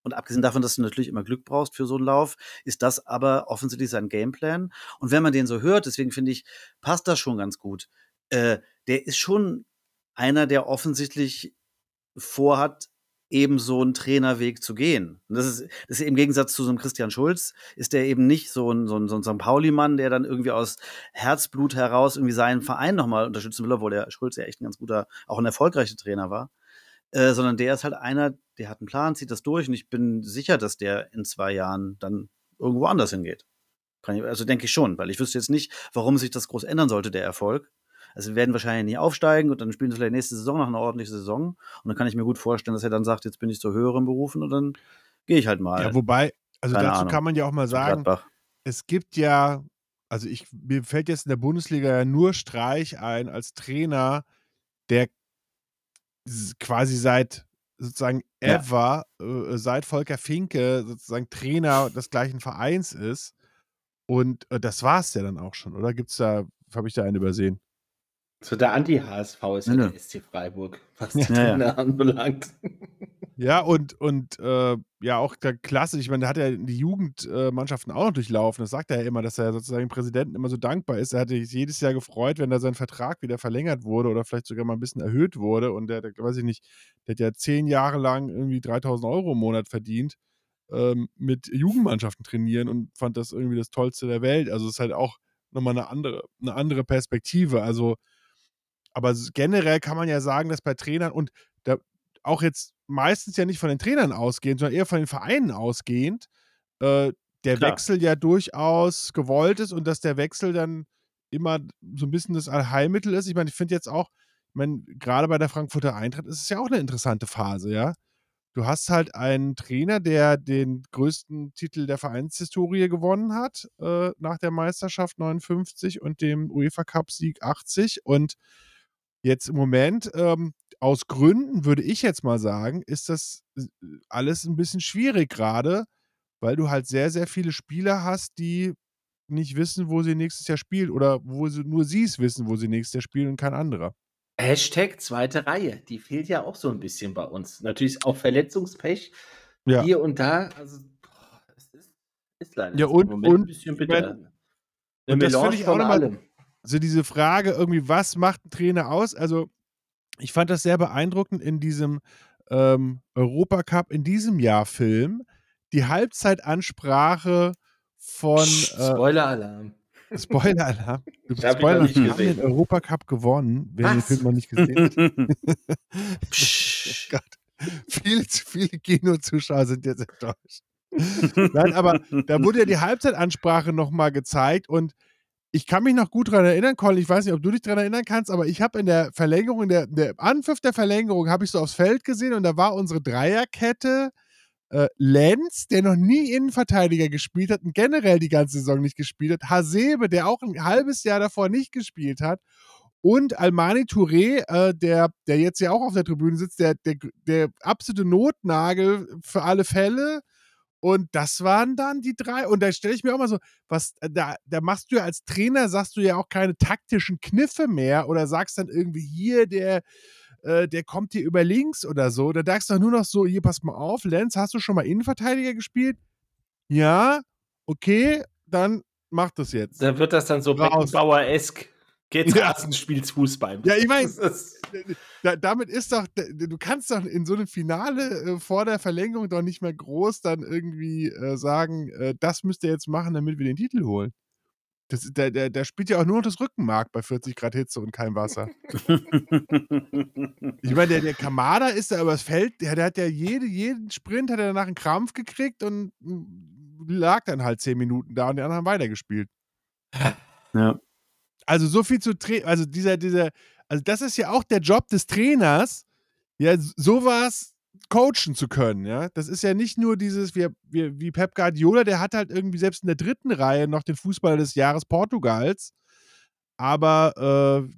Und abgesehen davon, dass du natürlich immer Glück brauchst für so einen Lauf, ist das aber offensichtlich sein Gameplan. Und wenn man den so hört, deswegen finde ich, passt das schon ganz gut. Äh, der ist schon einer, der offensichtlich vorhat, eben so einen Trainerweg zu gehen. Und das ist, das ist im Gegensatz zu so einem Christian Schulz, ist der eben nicht so ein, so ein, so ein St. Pauli-Mann, der dann irgendwie aus Herzblut heraus irgendwie seinen Verein nochmal unterstützen will, obwohl der Schulz ja echt ein ganz guter, auch ein erfolgreicher Trainer war. Äh, sondern der ist halt einer, der hat einen Plan, zieht das durch und ich bin sicher, dass der in zwei Jahren dann irgendwo anders hingeht. Ich, also denke ich schon, weil ich wüsste jetzt nicht, warum sich das groß ändern sollte, der Erfolg. Also wir werden wahrscheinlich nie aufsteigen und dann spielen sie vielleicht nächste Saison noch eine ordentliche Saison. Und dann kann ich mir gut vorstellen, dass er dann sagt, jetzt bin ich zu höheren Berufen und dann gehe ich halt mal. Ja, wobei, also Keine dazu Ahnung. kann man ja auch mal sagen, es gibt ja, also ich, mir fällt jetzt in der Bundesliga ja nur Streich ein als Trainer, der quasi seit sozusagen ever, ja. äh, seit Volker Finke sozusagen Trainer des gleichen Vereins ist. Und äh, das war es ja dann auch schon, oder? Gibt's da, habe ich da einen übersehen? So der Anti-HSV ist ja der SC Freiburg, was die ja, ja. anbelangt. Ja, und, und äh, ja, auch der Klasse, ich meine, der hat ja die Jugendmannschaften auch noch durchlaufen. Das sagt er ja immer, dass er sozusagen dem Präsidenten immer so dankbar ist. Er hatte sich jedes Jahr gefreut, wenn da sein Vertrag wieder verlängert wurde oder vielleicht sogar mal ein bisschen erhöht wurde. Und der, der weiß ich nicht, der hat ja zehn Jahre lang irgendwie 3000 Euro im Monat verdient ähm, mit Jugendmannschaften trainieren und fand das irgendwie das Tollste der Welt. Also es ist halt auch nochmal eine andere, eine andere Perspektive. Also, aber generell kann man ja sagen, dass bei Trainern und da auch jetzt meistens ja nicht von den Trainern ausgehend, sondern eher von den Vereinen ausgehend, äh, der Klar. Wechsel ja durchaus gewollt ist und dass der Wechsel dann immer so ein bisschen das Allheilmittel ist. Ich meine, ich finde jetzt auch, ich meine, gerade bei der Frankfurter Eintracht ist es ja auch eine interessante Phase, ja. Du hast halt einen Trainer, der den größten Titel der Vereinshistorie gewonnen hat, äh, nach der Meisterschaft 59 und dem UEFA Cup-Sieg 80 und Jetzt im Moment, ähm, aus Gründen würde ich jetzt mal sagen, ist das äh, alles ein bisschen schwierig gerade, weil du halt sehr, sehr viele Spieler hast, die nicht wissen, wo sie nächstes Jahr spielen oder wo sie nur sie es wissen, wo sie nächstes Jahr spielen und kein anderer. Hashtag zweite Reihe, die fehlt ja auch so ein bisschen bei uns. Natürlich auch Verletzungspech ja. hier und da. Also, es ist, ist leider ja, und, und, ein bisschen bitter. Und das finde ich auch nochmal also diese Frage irgendwie, was macht ein Trainer aus? Also ich fand das sehr beeindruckend in diesem ähm, Europacup in diesem Jahr Film. Die Halbzeitansprache von äh, Spoiler-Alarm. Spoiler-Alarm. Spoiler, wir haben den Europacup gewonnen, wer den Film noch nicht gesehen hat. oh Gott. Viele zu viele Kinozuschauer sind jetzt enttäuscht. Nein, aber da wurde ja die Halbzeitansprache nochmal gezeigt und ich kann mich noch gut daran erinnern, Colin, ich weiß nicht, ob du dich daran erinnern kannst, aber ich habe in der Verlängerung, in der, der Anpfiff der Verlängerung, habe ich so aufs Feld gesehen und da war unsere Dreierkette äh, Lenz, der noch nie Innenverteidiger gespielt hat und generell die ganze Saison nicht gespielt hat, Hasebe, der auch ein halbes Jahr davor nicht gespielt hat und Almani Touré, äh, der, der jetzt ja auch auf der Tribüne sitzt, der, der, der absolute Notnagel für alle Fälle und das waren dann die drei. Und da stelle ich mir auch mal so, was, äh, da, da machst du ja als Trainer, sagst du ja auch keine taktischen Kniffe mehr oder sagst dann irgendwie hier, der, äh, der kommt hier über links oder so. Da sagst du nur noch so, hier, pass mal auf, Lenz, hast du schon mal Innenverteidiger gespielt? Ja, okay, dann mach das jetzt. Da wird das dann so Beckenbauer-esk. Geht's ja. spielt Fußball. Ja, ich meine, da, damit ist doch, du kannst doch in so einem Finale äh, vor der Verlängerung doch nicht mehr groß dann irgendwie äh, sagen, äh, das müsst ihr jetzt machen, damit wir den Titel holen. Das, der, der, der spielt ja auch nur noch das Rückenmark bei 40 Grad Hitze und kein Wasser. ich meine, der, der Kamada ist da übers Feld, der, der hat ja jede, jeden Sprint hat er danach einen Krampf gekriegt und hm, lag dann halt 10 Minuten da und die anderen haben weitergespielt. Ja. Also so viel zu Tra also dieser, dieser, also das ist ja auch der Job des Trainers, ja, sowas coachen zu können, ja. Das ist ja nicht nur dieses, wie, wie, wie Pep Guardiola, der hat halt irgendwie selbst in der dritten Reihe noch den Fußballer des Jahres Portugals. Aber äh,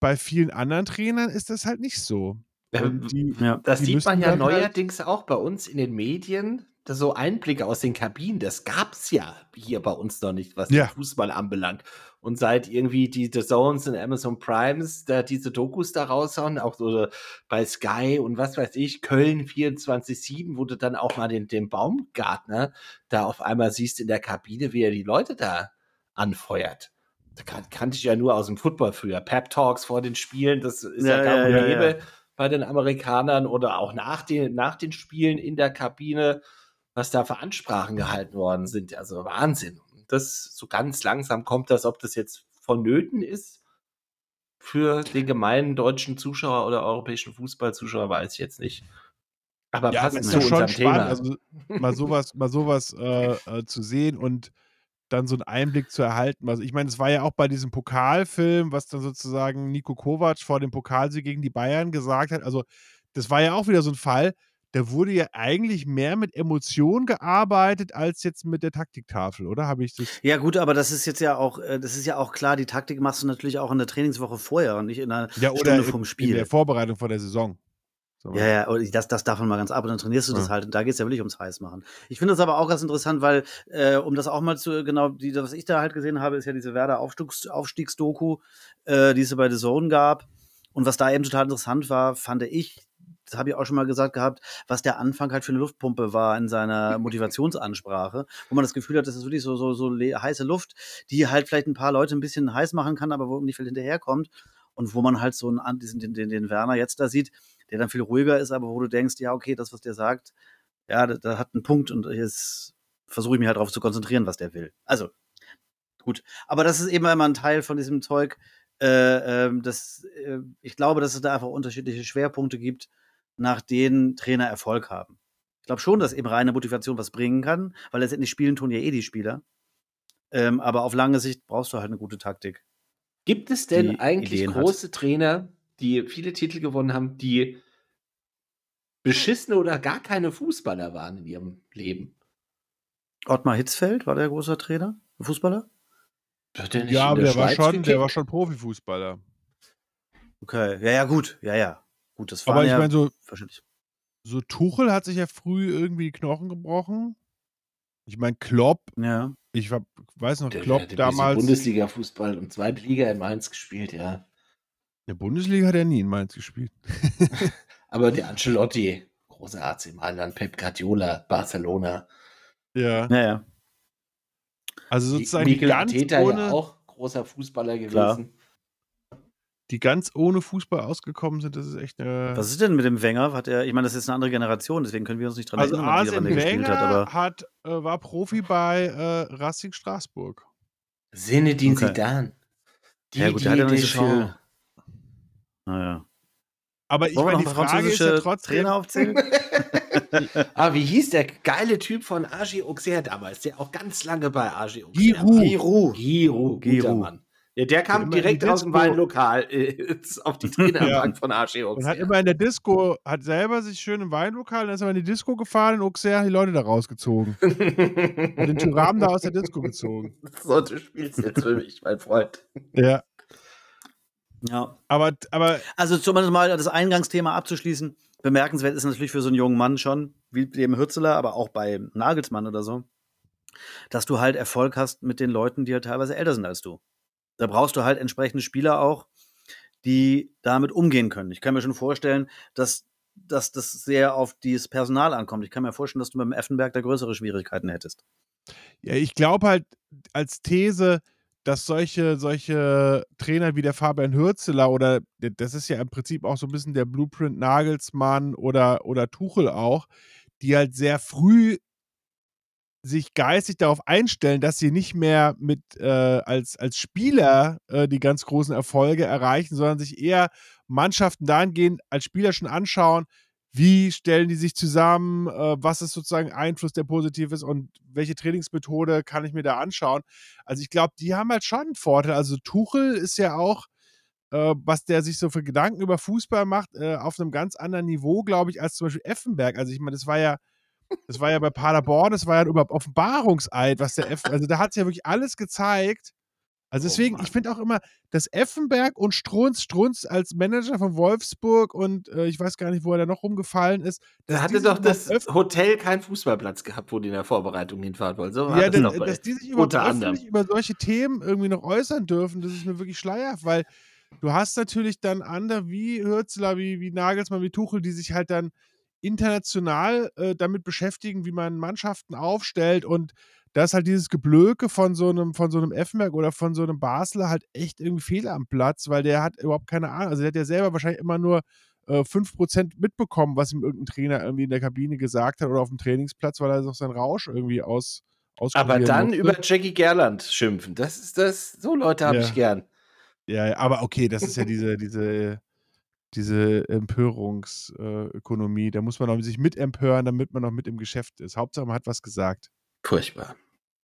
bei vielen anderen Trainern ist das halt nicht so. Ähm, die, Ja. Das sieht man ja halt- neuerdings auch bei uns in den Medien. So Einblicke aus den Kabinen, das gab's ja hier bei uns noch nicht, was Ja. den Fußball anbelangt. Und seit irgendwie die The Zones und Amazon Primes da diese Dokus da raushauen, auch so bei Sky und was weiß ich, Köln 24-7, wo du dann auch mal den, den Baumgartner da auf einmal siehst in der Kabine, wie er die Leute da anfeuert. Da kan kannte ich ja nur aus dem Football früher. Pep Talks vor den Spielen, das ist ja, Ja, gang ja, ja. bei den Amerikanern oder auch nach den, nach den Spielen in der Kabine, was da für Ansprachen gehalten worden sind. Also Wahnsinn. Und das so ganz langsam kommt das, ob das jetzt vonnöten ist für den gemeinen deutschen Zuschauer oder europäischen Fußballzuschauer, weiß ich jetzt nicht. Aber Ja, ist zu unserem spannend, Thema. also mal sowas, mal sowas äh, äh, zu sehen und dann so einen Einblick zu erhalten. Also ich meine, es war ja auch bei diesem Pokalfilm, was dann sozusagen Nico Kovac vor dem Pokalsieg gegen die Bayern gesagt hat. Also das war ja auch wieder so ein Fall, da wurde ja eigentlich mehr mit Emotionen gearbeitet als jetzt mit der Taktiktafel, oder? Habe ich das? Ja, gut, aber das ist jetzt ja auch, äh, das ist ja auch klar, die Taktik machst du natürlich auch in der Trainingswoche vorher und nicht in einer Ja, Stunde in, vom in Spiel. der Vorbereitung vor der Saison. So. Ja, ja, und das, das davon mal ganz ab und dann trainierst du das Ja. halt. Und da geht es ja wirklich ums Heißmachen. Ich finde das aber auch ganz interessant, weil, äh, um das auch mal zu, genau, die, was ich da halt gesehen habe, ist ja diese Werder Aufstiegs, Aufstiegsdoku, äh, die es bei The Zone gab. Und was da eben total interessant war, fand ich, das habe ich auch schon mal gesagt gehabt, was der Anfang halt für eine Luftpumpe war in seiner Motivationsansprache, wo man das Gefühl hat, das ist wirklich so, so, so heiße Luft, die halt vielleicht ein paar Leute ein bisschen heiß machen kann, aber wo nicht viel hinterherkommt. Und wo man halt so einen, diesen, den, den, den Werner jetzt da sieht, der dann viel ruhiger ist, aber wo du denkst, ja, okay, das, was der sagt, ja, da, hat einen Punkt und jetzt versuche ich mich halt darauf zu konzentrieren, was der will. Also, gut. Aber das ist eben immer ein Teil von diesem Zeug, äh, ähm, das, äh, ich glaube, dass es da einfach unterschiedliche Schwerpunkte gibt, nach denen Trainer Erfolg haben. Ich glaube schon, dass eben reine Motivation was bringen kann, weil letztendlich spielen tun ja eh die Spieler. Ähm, aber auf lange Sicht brauchst du halt eine gute Taktik. Gibt es denn eigentlich Ideen hat. große Trainer, die viele Titel gewonnen haben, die beschissene oder gar keine Fußballer waren in ihrem Leben? Ottmar Hitzfeld war der großer Trainer, Fußballer? Hat der nicht Ja, aber der der war, schon, der war schon Profifußballer. Okay, ja, ja, gut, ja, ja. Gut, das war Aber ich ja meine, so, so Tuchel hat sich ja früh irgendwie die Knochen gebrochen. Ich meine, Klopp, Ja. ich hab, weiß noch, Der, Klopp der bisschen damals. Bundesliga-Fußball und Zweitliga in Mainz gespielt, ja. In der Bundesliga hat er nie in Mainz gespielt. Aber der Ancelotti, großer Arzt im Mailand, Pep Guardiola, Barcelona. Ja. Ja, ja. Also sozusagen die Mikel ganz, Arteta ja ohne, auch großer Fußballer Klar. Die ganz ohne Fußball ausgekommen sind, das ist echt eine. Was ist denn mit dem Wenger? Hat er, ich meine, das ist eine andere Generation, deswegen können wir uns nicht dran also erinnern, wie er Arsene wann der gespielt Wenger hat, aber hat, äh, war Profi bei äh, Racing Straßburg. Zinedine Okay. Zidane. ja gut, der hat ja noch nicht so viel. Naja. Aber ich meine, die Frage ist ja trotzdem, Trainer aufzählen? Ah, wie hieß der geile Typ von AG Auxerre damals, der auch ganz lange bei AG Auxerre war? Giroud. Giroud, guter Giroud. Mann. Ja, der kam direkt aus dem Weinlokal äh, auf die Trainerbank von AG und hat Auxerre. immer in der Disco, hat selber sich schön im Weinlokal, dann ist er in die Disco gefahren in Auxerre, die Leute da rausgezogen. Hat den Tyram da aus der Disco gezogen. so, du spielst jetzt für mich, mein Freund. Ja. Ja. Aber, aber Also zumindest mal das Eingangsthema abzuschließen. Bemerkenswert ist natürlich für so einen jungen Mann schon, wie dem Hürzeler, aber auch bei Nagelsmann oder so, dass du halt Erfolg hast mit den Leuten, die halt teilweise älter sind als du. Da brauchst du halt entsprechende Spieler auch, die damit umgehen können. Ich kann mir schon vorstellen, dass, dass das sehr auf dieses Personal ankommt. Ich kann mir vorstellen, dass du mit dem Effenberg da größere Schwierigkeiten hättest. Ja, ich glaube halt als These, dass solche, solche Trainer wie der Fabian Hürzeler oder das ist ja im Prinzip auch so ein bisschen der Blueprint Nagelsmann oder, oder Tuchel auch, die halt sehr früh sich geistig darauf einstellen, dass sie nicht mehr mit äh, als, als Spieler äh, die ganz großen Erfolge erreichen, sondern sich eher Mannschaften dahingehend als Spieler schon anschauen, wie stellen die sich zusammen, äh, was ist sozusagen Einfluss, der positiv ist und welche Trainingsmethode kann ich mir da anschauen. Also ich glaube, die haben halt schon einen Vorteil. Also Tuchel ist ja auch äh, was der sich so für Gedanken über Fußball macht, äh, auf einem ganz anderen Niveau, glaube ich, als zum Beispiel Effenberg. Also ich meine, das war ja, das war ja bei Paderborn, das war ja über Offenbarungseid, was der Eff, also da hat es ja wirklich alles gezeigt. Also Oh deswegen, Mann. ich finde auch immer, dass Effenberg und Strunz, Strunz als Manager von Wolfsburg und äh, ich weiß gar nicht, wo er da noch rumgefallen ist. Da hatte doch das Hotel keinen Fußballplatz gehabt, wo die in der Vorbereitung hinfahren wollen. So war ja, das dass, die sich öffentlich über solche Themen irgendwie noch äußern dürfen, das ist mir wirklich schleierhaft, weil du hast natürlich dann andere wie Hürzler, wie, wie Nagelsmann, wie Tuchel, die sich halt dann international äh, damit beschäftigen, wie man Mannschaften aufstellt und da ist halt dieses Geblöke von so einem, von so einem Effenberg oder von so einem Basler halt echt irgendwie fehl am Platz, weil der hat überhaupt keine Ahnung. Also der hat ja selber wahrscheinlich immer nur äh, 5% mitbekommen, was ihm irgendein Trainer irgendwie in der Kabine gesagt hat oder auf dem Trainingsplatz, weil er doch seinen Rausch irgendwie aus, Aber dann musste. über Jackie Gerland schimpfen. Das ist das. So Leute habe Ja. ich gern. Ja, ja, aber okay, das ist ja diese, diese, diese Empörungsökonomie. Da muss man auch sich mit empören, damit man noch mit im Geschäft ist. Hauptsache, man hat was gesagt. Furchtbar.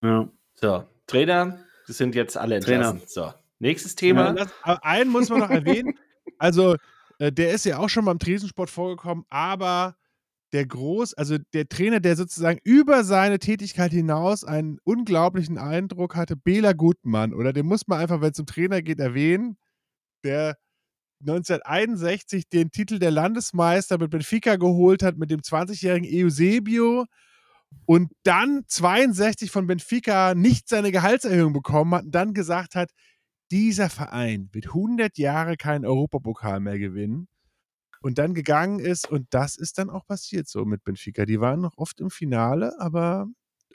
Ja. So, Trainer, das sind jetzt alle Trainer. So, nächstes Thema. Ja, das, aber einen muss man noch erwähnen. Also, äh, der ist ja auch schon mal im Tresensport vorgekommen, aber der Groß, also der Trainer, der sozusagen über seine Tätigkeit hinaus einen unglaublichen Eindruck hatte, Bela Gutmann, oder den muss man einfach, wenn es um Trainer geht, erwähnen, der 1961 den Titel der Landesmeister mit Benfica geholt hat, mit dem 20-jährigen Eusebio und dann 62 von Benfica nicht seine Gehaltserhöhung bekommen hat und dann gesagt hat, dieser Verein wird 100 Jahre keinen Europapokal mehr gewinnen und dann gegangen ist und das ist dann auch passiert so mit Benfica. Die waren noch oft im Finale, aber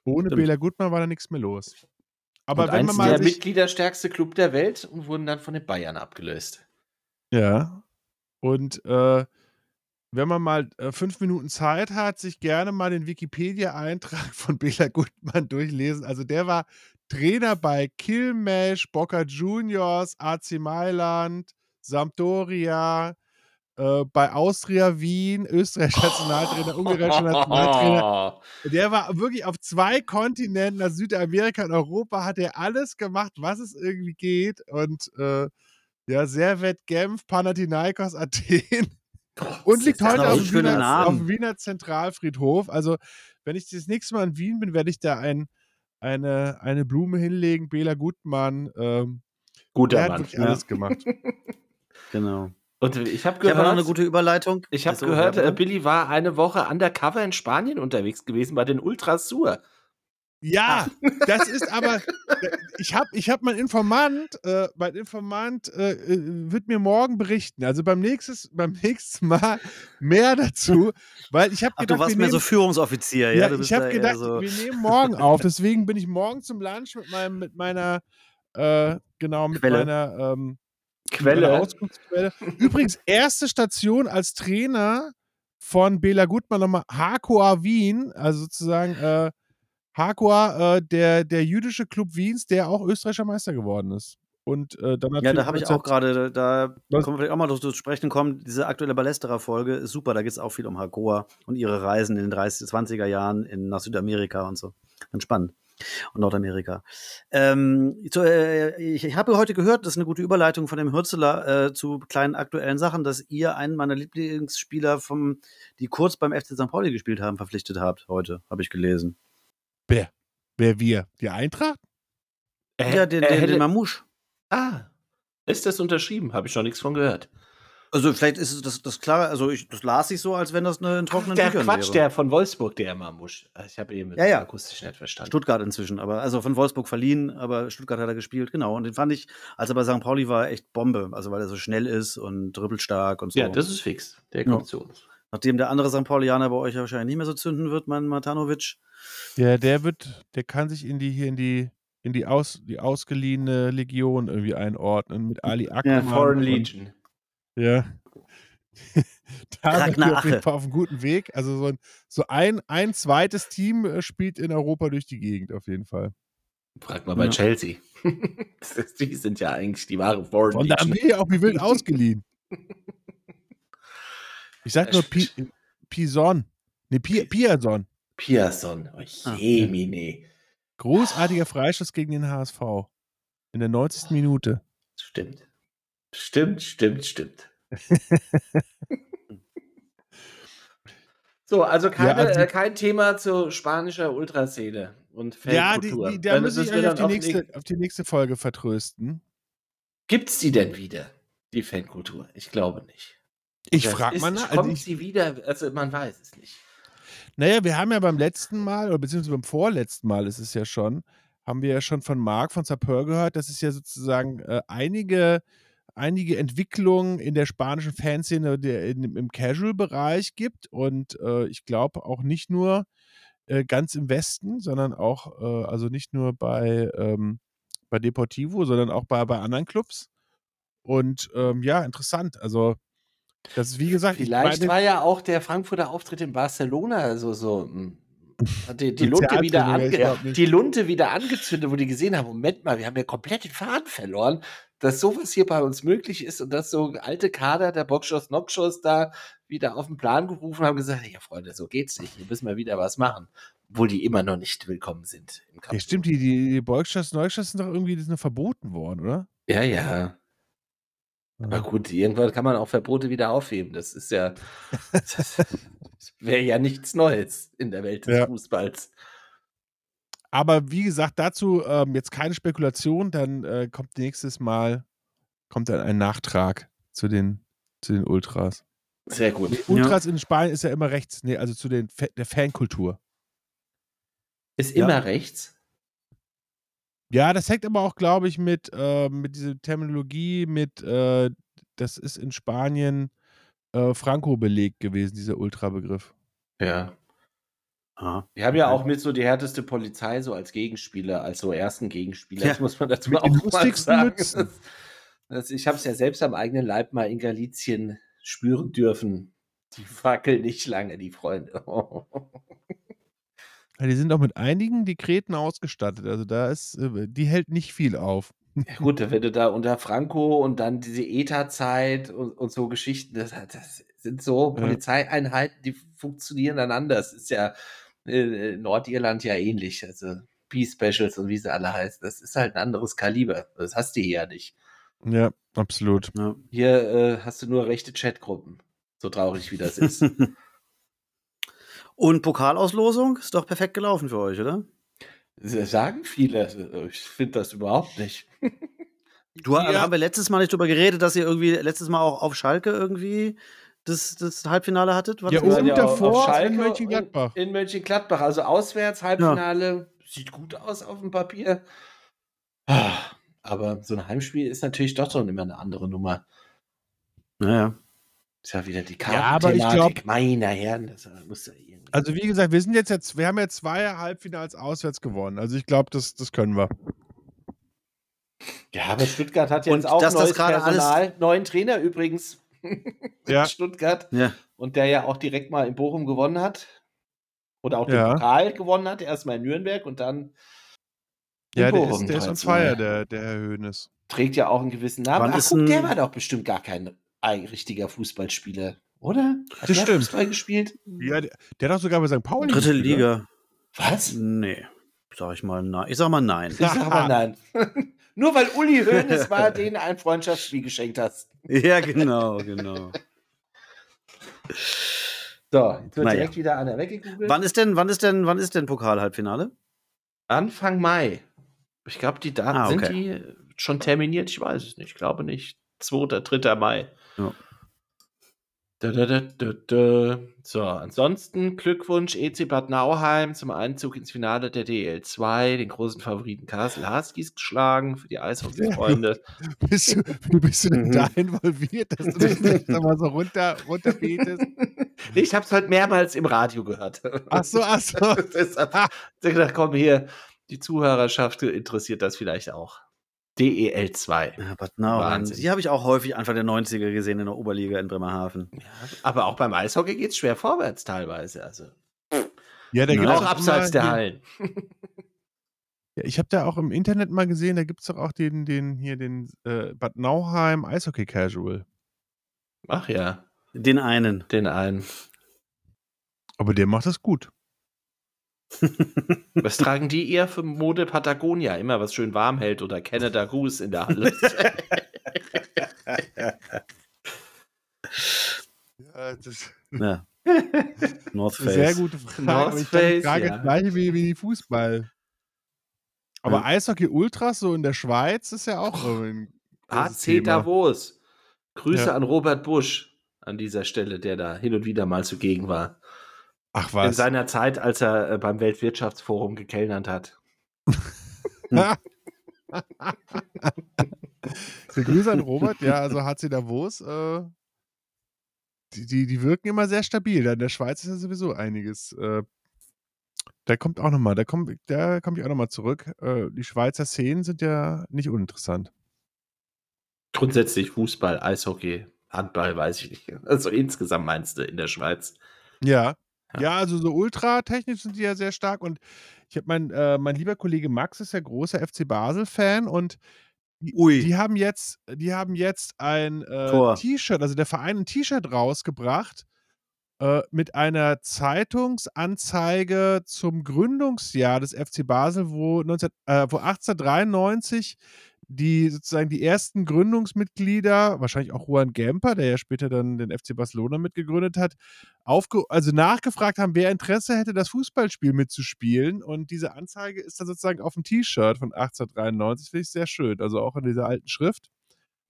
ohne Stimmt. Bela Gutmann war da nichts mehr los. Aber und wenn man der mal sich, mitgliederstärkste Club der Welt und wurden dann von den Bayern abgelöst. Ja. Und äh, wenn man mal äh, fünf Minuten Zeit hat, sich gerne mal den Wikipedia-Eintrag von Bela Gutmann durchlesen. Also der war Trainer bei Kilmesh, Boca Juniors, AC Mailand, Sampdoria, äh, bei Austria Wien, österreichischer Nationaltrainer, ungarischer Nationaltrainer. Der war wirklich auf zwei Kontinenten, also Südamerika und Europa, hat er alles gemacht, was es irgendwie geht. Und äh, ja, Servet Genf, Panathinaikos Athen. Und liegt heute auf dem, Wiener, auf dem Wiener Zentralfriedhof. Also, wenn ich das nächste Mal in Wien bin, werde ich da ein, eine, eine Blume hinlegen. Bela Gutmann. Ähm, Guter der hat Mann. wirklich ja. alles gemacht. Genau. Und ich habe Ich habe noch eine gehört, gute Überleitung. ich habe Also, gehört, äh. Billy war eine Woche undercover in Spanien unterwegs gewesen bei den Ultras Sur. Ja, das ist aber. Ich habe ich hab mein Informant, äh, mein Informant äh, äh, wird mir morgen berichten. Also beim, nächstes, beim nächsten Mal mehr dazu, weil ich habe Ach, gedacht, du warst nehmen, so Führungsoffizier, ja? ja, ich habe gedacht, so. wir nehmen morgen auf. Deswegen bin ich morgen zum Lunch mit meinem, mit meiner, äh, genau, mit Quelle. meiner ähm, Quelle. Übrigens, erste Station als Trainer von Bela Gutmann nochmal Hakoa Wien, also sozusagen äh, Hakoa, äh, der, der jüdische Club Wiens, der auch österreichischer Meister geworden ist. Und äh, dann Ja, da habe ich 19 auch gerade, da Was? kommen wir vielleicht auch mal zu sprechen kommen. Diese aktuelle Ballesterer-Folge ist super, da geht es auch viel um Hakoa und ihre Reisen in den 30, 20er Jahren in, nach Südamerika und so. Ganz spannend. Und Nordamerika. Ähm, zu, äh, ich ich habe heute gehört, das ist eine gute Überleitung von dem Hürzeler äh, zu kleinen aktuellen Sachen, dass ihr einen meiner Lieblingsspieler, vom, die kurz beim FC St. Pauli gespielt haben, verpflichtet habt. Heute, habe ich gelesen. Wer? Wer wir? Die Eintracht? Er, ja, den, er den, hätte, den Mamouche. ah, ist das unterschrieben? Habe ich noch nichts von gehört. Also vielleicht ist es das, das klar, also ich, das las ich so, als wenn das eine in trockenen Der Tüchern Quatsch, wäre. der von Wolfsburg, der Marmusch. Ich habe eben Ja, ja. akustisch nicht verstanden. Stuttgart inzwischen, aber also von Wolfsburg verliehen, aber Stuttgart hat er gespielt, genau. Und den fand ich, als er bei St. Pauli war, echt Bombe. Also weil er so schnell ist und dribbelstark und so. Ja, das ist fix. Der Ja. kommt zu uns. Nachdem der andere St. Paulianer bei euch ja wahrscheinlich nicht mehr so zünden wird, mein Matanovic. Ja, der wird, der kann sich in die hier in die in die, aus, die ausgeliehene Legion irgendwie einordnen mit Ali Ackermann. Foreign und- Legion. Ja. da sind wir auf jeden. Fall auf einem guten Weg. Also so ein, so ein, ein zweites Team äh, spielt in Europa durch die Gegend auf jeden Fall. Frag mal bei Ja. Chelsea. Das- die sind ja eigentlich die wahre Foreign Und da haben Legion. wir ja auch wie wild ausgeliehen. Ich sag nur Pi, Pison. Ne, Pi, Piason. Pierson. Oh, Ah, Jemine. Großartiger Freischuss gegen den HSV. In der 90. Minute. Stimmt. Stimmt, stimmt, stimmt. so, also, keine, also- äh, kein Thema zur spanischer Ultraszene und Ja, die, Fankultur. die, da muss ich müssen wir euch auf die, nächste, auf die nächste Folge vertrösten. Gibt's die denn wieder, die Fankultur? Ich glaube nicht. Ich frage mal nach. Kommt Also ich, sie wieder? Also man weiß es nicht. naja, wir haben ja beim letzten Mal, oder beziehungsweise beim vorletzten Mal ist es ja schon, haben wir ja schon von Marc von Sapeur gehört, dass es ja sozusagen äh, einige, einige Entwicklungen in der spanischen Fanszene der, in, im Casual-Bereich gibt. Und äh, ich glaube auch nicht nur äh, ganz im Westen, sondern auch, äh, also nicht nur bei, ähm, bei Deportivo, sondern auch bei, bei anderen Clubs. Und ähm, ja, interessant. Also, das ist wie gesagt, ich Vielleicht meine- war ja auch der Frankfurter Auftritt in Barcelona so, so hm, hat die, die, Lunte wieder ja, ange die Lunte wieder angezündet, wo die gesehen haben, Moment mal, wir haben ja komplett den Faden verloren, dass sowas hier bei uns möglich ist und dass so alte Kader der Boxschuss, Knockschuss da wieder auf den Plan gerufen haben, gesagt, ja Freunde, so geht's nicht, hier müssen wir wieder was machen, obwohl die immer noch nicht willkommen sind im Ja, Kampf. stimmt, die, die, die Neustadt sind doch irgendwie sind verboten worden, oder? Ja, ja. Aber gut, irgendwann kann man auch Verbote wieder aufheben. Das ist ja, das wäre ja nichts Neues in der Welt des Ja. Fußballs. Aber wie gesagt, dazu ähm, jetzt keine Spekulation, dann äh, kommt nächstes Mal kommt dann ein Nachtrag zu den, zu den Ultras. Sehr gut. Ultras in Spanien ist ja immer rechts, nee, also zu den Fa der Fankultur. Ist Ja. immer rechts. Ja, das hängt aber auch, glaube ich, mit, äh, mit dieser Terminologie, mit, äh, das ist in Spanien äh, Franco belegt gewesen, dieser Ultra-Begriff. Ja. Ah. Wir haben ja auch mit so die härteste Polizei so als Gegenspieler, als so ersten Gegenspieler. Ja. Das muss man dazu Mit auch mal sagen. Das, ich habe es ja selbst am eigenen Leib mal in Galizien spüren dürfen. Die wackeln nicht lange, die Freunde. Ja, die sind auch mit einigen Dekreten ausgestattet. Also da ist, äh, die hält nicht viel auf. Ja gut, wenn du da unter Franco und dann diese ETA-Zeit und, und so Geschichten, das, das sind so. Polizeieinheiten, die funktionieren dann anders. Ist ja äh, Nordirland ja ähnlich. Also Peace-Specials und wie sie alle heißen. Das ist halt ein anderes Kaliber. Das hast du hier ja nicht. Ja, absolut. Ja. Hier äh, hast du nur rechte Chatgruppen. So traurig wie das ist. Und Pokalauslosung ist doch perfekt gelaufen für euch, oder? Das sagen viele. Ich finde das überhaupt nicht. Du Ja. haben wir letztes Mal nicht drüber geredet, dass ihr irgendwie letztes Mal auch auf Schalke irgendwie das, das Halbfinale hattet? War Ja, das oben nicht? Ja, davor auf Schalke in Mönchengladbach. In, in Mönchengladbach, also auswärts, Halbfinale, sieht gut aus auf dem Papier. Ah, Aber so ein Heimspiel ist natürlich doch schon immer eine andere Nummer. Naja. Ist ja wieder die Ja, aber ich Kartenthematik. glaub- Meiner Herren, das muss ja irgendwie. Also wie gesagt, wir sind jetzt, jetzt wir haben ja zwei Halbfinals auswärts gewonnen. Also ich glaube, das, das können wir. ja, aber Stuttgart hat Und jetzt auch dass das neues gerade alles- Personal, neuen Trainer übrigens. Ja. Stuttgart. Ja. Und der ja auch direkt mal in Bochum gewonnen hat. Oder auch Ja. den Pokal gewonnen hat. Erstmal in Nürnberg und dann in Ja, der Bochum ist, der ist on 3-2. fire, der, der Herr Hoeneß. trägt ja auch einen gewissen Namen. Wann Ach, guck, der war doch bestimmt gar kein ein richtiger Fußballspieler, oder? Hat Das der stimmt. Fußball gespielt? Ja, der, der hat doch sogar bei St. Pauli Dritte gespielt, oder? Liga. Was? Nee. Sag ich mal nein. Ich sag mal nein. Ich sag mal nein. Nur weil Uli Hoeneß war, den ein Freundschaftsspiel geschenkt hast. ja, genau, genau. So, jetzt wird Naja. direkt wieder einer weggegoogelt. Wann ist denn, wann ist denn, wann ist denn Pokal-Halbfinale? Anfang Mai. Ich glaube, die Daten Ah, okay. sind die schon terminiert. Ich weiß es nicht. Ich glaube nicht. 2. oder 3. Mai. Ja. Da, da, da, da, da. So, ansonsten Glückwunsch EC Bad Nauheim zum Einzug ins Finale der DL2, den großen Favoriten Kassel Huskies geschlagen für die Eishockey-Freunde. Bist du, bist du denn Mhm. da involviert, dass du das nicht nochmal so runter, runterbetest? ich habe es heute mehrmals im Radio gehört. Ach so, ach so. Deshalb komm hier, die Zuhörerschaft interessiert das vielleicht auch. DEL2. Ja, Bad Nauheim. Wahnsinn. Die habe ich auch häufig Anfang der 90er gesehen in der Oberliga in Bremerhaven. Ja, aber auch beim Eishockey geht es schwer vorwärts teilweise. Also Ja, da Ja, gibt's auch abseits der Hallen. Ja, ich habe da auch im Internet mal gesehen, da gibt es doch auch den, den hier den äh, Bad Nauheim Eishockey Casual. Ach ja, Den einen. den einen. Aber der macht das gut. Was tragen die eher für Mode Patagonia? Immer was schön warm hält oder Canada Goose in der Halle. Ja, das Ja. North Face. sehr gute Frage. North aber ich Face, Frage ja. ist gleiche wie, wie die Fußball. Aber Ja. Eishockey Ultras so in der Schweiz ist ja auch ein HC Thema. Davos. Grüße Ja. an Robert Busch an dieser Stelle, der da hin und wieder mal zugegen war. Ach In was. seiner Zeit, als er äh, beim Weltwirtschaftsforum gekellnert hat. Für Grüße an Robert, ja, also HC Davos, äh, die, die, die wirken immer sehr stabil. Da in der Schweiz ist ja sowieso einiges. Äh, da kommt auch nochmal, da komme da komm ich auch nochmal zurück. Äh, die Schweizer Szenen sind ja nicht uninteressant. Grundsätzlich Fußball, Eishockey, Handball, weiß ich nicht. Also insgesamt meinst du in der Schweiz. Ja. Ja. Ja, also so ultratechnisch sind die ja sehr stark und ich habe mein, äh, mein lieber Kollege Max ist ja großer FC Basel-Fan und die, die haben jetzt, die haben jetzt ein äh. T-Shirt, also der Verein ein T-Shirt rausgebracht äh, mit einer Zeitungsanzeige zum Gründungsjahr des FC Basel, wo, 19, äh, wo 1893 die sozusagen die ersten Gründungsmitglieder, wahrscheinlich auch Juan Gemper, der ja später dann den FC Barcelona mitgegründet hat, aufge also nachgefragt haben, wer Interesse hätte, das Fußballspiel mitzuspielen. Und diese Anzeige ist dann sozusagen auf dem T-Shirt von 1893. Finde ich sehr schön. Also auch in dieser alten Schrift.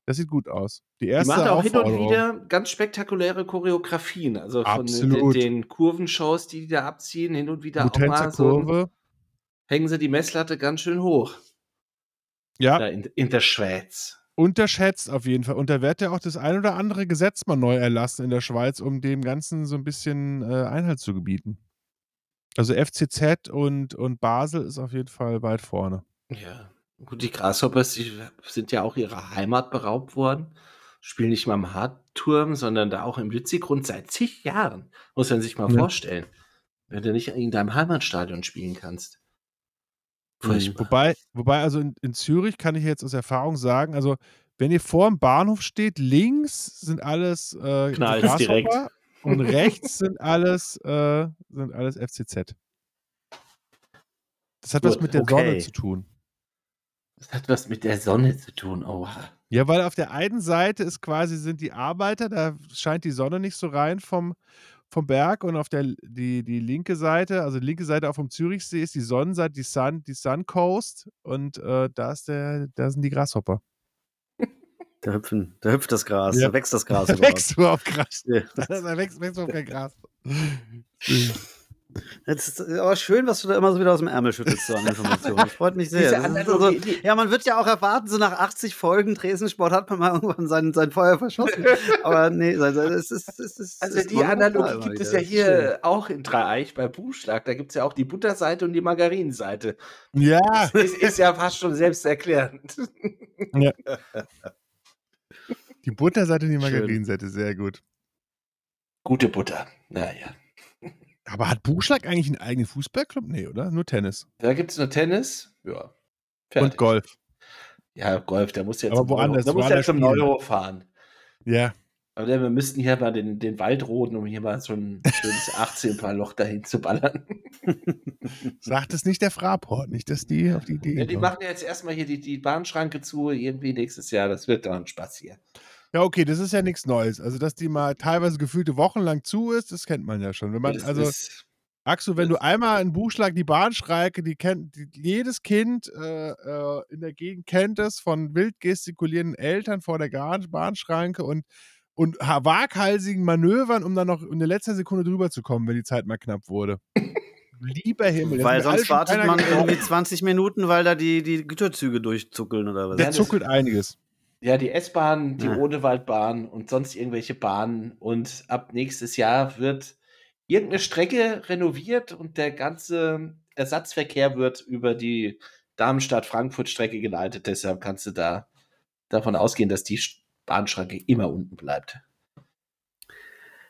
Das sieht gut aus. Die Die erste macht auch hin und wieder ganz spektakuläre Choreografien. Also von den, den Kurvenshows, die die da abziehen, hin und wieder auch Mutenzer mal so Kurve. hängen sie die Messlatte ganz schön hoch. Ja, in, in der Schweiz. unterschätzt auf jeden Fall. Und da wird ja auch das ein oder andere Gesetz mal neu erlassen in der Schweiz, um dem Ganzen so ein bisschen äh, Einhalt zu gebieten. Also FCZ und, und Basel ist auf jeden Fall weit vorne. Ja. Gut, die Grasshoppers die sind ja auch ihrer Heimat beraubt worden. Spielen nicht mal im Hartturm, sondern da auch im Lützigrund seit zig Jahren. Muss man sich mal Ja. vorstellen. Wenn du nicht in deinem Heimatstadion spielen kannst. Furchtbar. Wobei, wobei also in, in Zürich kann ich jetzt aus Erfahrung sagen, also wenn ihr vor dem Bahnhof steht, links sind alles äh, Grasshopper direkt. und rechts sind alles, äh, sind alles FCZ. Das hat was Gut, mit der okay. Sonne zu tun. Das hat was mit der Sonne zu tun. Oha. Ja, weil auf der einen Seite ist quasi sind die Arbeiter, da scheint die Sonne nicht so rein vom, vom Berg und auf der die, die linke Seite, also die linke Seite auch vom Zürichsee ist die Sonnenseite, die Sun, die Sun Coast und äh, da ist der, da sind die Grashopper. Da, hüpfen, da hüpft das Gras, Ja. da wächst das Gras Da wächst überhaupt Gras. Ja. Da wächst, wächst überhaupt kein Gras. Das ist aber schön, was du da immer so wieder aus dem Ärmel schüttelst so an Informationen. Das freut mich sehr. Diese Das ist Analogie, so, die- ja, man wird ja auch erwarten, so nach 80 Folgen Tresensport hat man mal irgendwann sein, sein Feuer verschossen. Aber nee, es ist, es ist, Also ist die Analogie gibt es ja ist schön. hier auch in Dreieich bei Buchschlag. Da gibt es ja auch die Butterseite und die Margarinenseite. Ja, Das ist, ja fast schon selbsterklärend. die Butterseite und die. Margarinenseite, sehr gut. Gute Butter. Naja. Aber hat Buchschlag eigentlich einen eigenen Fußballclub? Nee, oder? Nur Tennis. Da gibt es nur Tennis. Ja. Und Fertig. Golf. Ja, Golf, der muss ja Aber zum woanders- der muss ja woanders zum. Euro fahren. Ja. Aber wir müssten hier mal den, den Wald roden, um hier mal so ein schönes 18-Paar-Loch dahin zu ballern. Sagt es nicht der Fraport, nicht, dass die auf die Idee Ja, die machen ja jetzt erstmal hier die, die Bahnschranke zu, irgendwie nächstes Jahr. Das wird doch ein Spaß hier. Ja, okay, das ist ja nichts Neues. Also, dass die mal teilweise gefühlte Wochen lang zu ist, das kennt man ja schon. Wenn man, Das also, ist, Axel, wenn du einmal einen Buchschlag die Bahnschreike, die kennt, die, jedes Kind äh, äh, in der Gegend kennt es von wild gestikulierenden Eltern vor der Bahnschranke und, und ha- waghalsigen Manövern, um dann noch in der letzten Sekunde drüber zu kommen, wenn die Zeit mal knapp wurde. Lieber Himmel. das Weil ist mir alles sonst schon wartet keiner man geglaubt. irgendwie 20 Minuten, weil da die, die Güterzüge durchzuckeln oder was. Der Ja, das- zuckelt einiges. Ja, die S-Bahn, die Ja. Odenwaldbahn und sonst irgendwelche Bahnen. Und ab nächstes Jahr wird irgendeine Strecke renoviert und der ganze Ersatzverkehr wird über die Darmstadt-Frankfurt-Strecke geleitet. Deshalb kannst du da davon ausgehen, dass die Bahnschranke immer unten bleibt.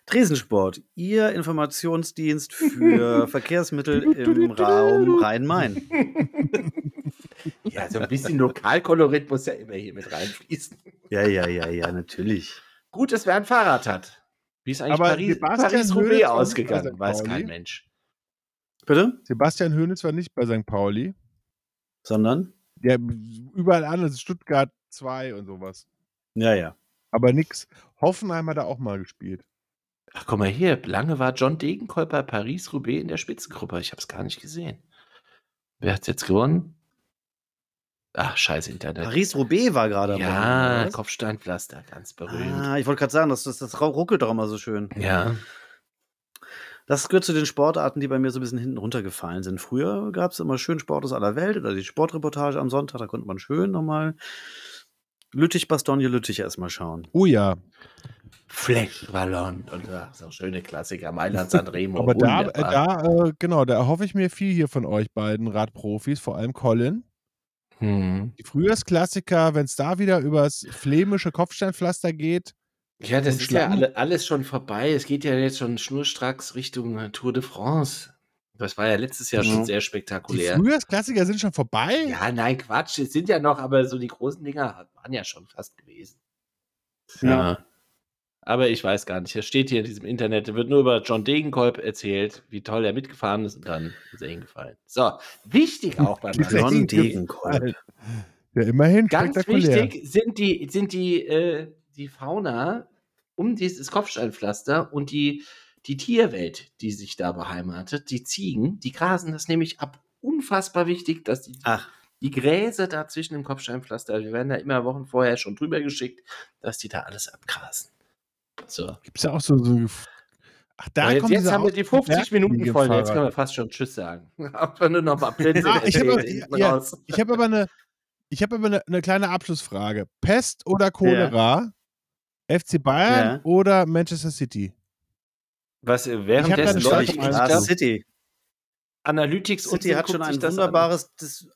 Tresensport, Ihr Informationsdienst für Verkehrsmittel im Raum Rhein-Main. Ja, so ein bisschen Lokalkolorit muss ja immer hier mit reinfließen. Ja, ja, ja, ja, natürlich. Gut, dass wer ein Fahrrad hat. Wie ist eigentlich Aber Paris, Paris-Roubaix bei ausgegangen? Weiß kein Mensch. Bitte? Sebastian Höhnes war nicht bei St. Pauli. Sondern? Der überall anders, Stuttgart 2 und sowas. Ja, ja. Aber nix. Hoffenheim hat er auch mal gespielt. Ach, guck mal hier. Lange war John Degenkolb bei Paris-Roubaix in der Spitzengruppe. Ich habe es gar nicht gesehen. Wer hat jetzt gewonnen? Ach, scheiß Internet. Paris-Roubaix war gerade ja? Kopfsteinpflaster, ganz berühmt. Ah, ich wollte gerade sagen, das, das, das ruckelt doch immer so schön. Ja. Das gehört zu den Sportarten, die bei mir so ein bisschen hinten runtergefallen sind. Früher gab es immer schön Sport aus aller Welt oder die Sportreportage am Sonntag, da konnte man schön nochmal Lüttich, Bastogne, Lüttich erstmal schauen. Oh ja. Fleckballon und ach, so schöne Klassiker. Mailand Sanremo. Aber da, da äh, genau, da erhoffe ich mir viel hier von euch beiden Radprofis, vor allem Colin. Hm. Die Frühjahrsklassiker, wenn es da wieder übers flämische Kopfsteinpflaster geht. Ja, das ist ja Schlamm. alle, alles schon vorbei. Es geht ja jetzt schon schnurstracks Richtung äh, Tour de France. Das war ja letztes Jahr schon Ja. sehr Die spektakulär. Frühjahrsklassiker sind schon vorbei. Ja, nein, Quatsch. Es sind ja noch, aber so die großen Dinger waren ja schon fast gewesen. Ja. Aber ich weiß gar nicht. Es steht hier in diesem Internet, da wird nur über John Degenkolb erzählt, wie toll er mitgefahren ist und dann ist er hingefallen. So, wichtig auch beim John? Degenkolb. Ja, immerhin Ganz wichtig sind die, sind die, äh, die Fauna um dieses Kopfsteinpflaster und die, die Tierwelt, die sich da beheimatet, die Ziegen, die grasen das nämlich ab. Unfassbar wichtig, dass die, Ach, die Gräser da zwischen dem Kopfsteinpflaster, wir werden da immer Wochen vorher schon drüber geschickt, dass die da alles abgrasen. So. Gibt es ja auch so. so Ach, da jetzt, jetzt haben wir die 50 Minuten voll, jetzt können wir fast schon Tschüss sagen. Aber nur noch mal Ah, ich habe ja. Ich habe aber eine, ich habe aber eine, eine kleine Abschlussfrage. Pest oder Cholera? FC Bayern Ja. oder Manchester City? Was äh, Ich hab währenddessen glaube ich, im Leute, Einzug. ah, glaub- City. Analytics City Unsinn hat schon ein wunderbares. Das,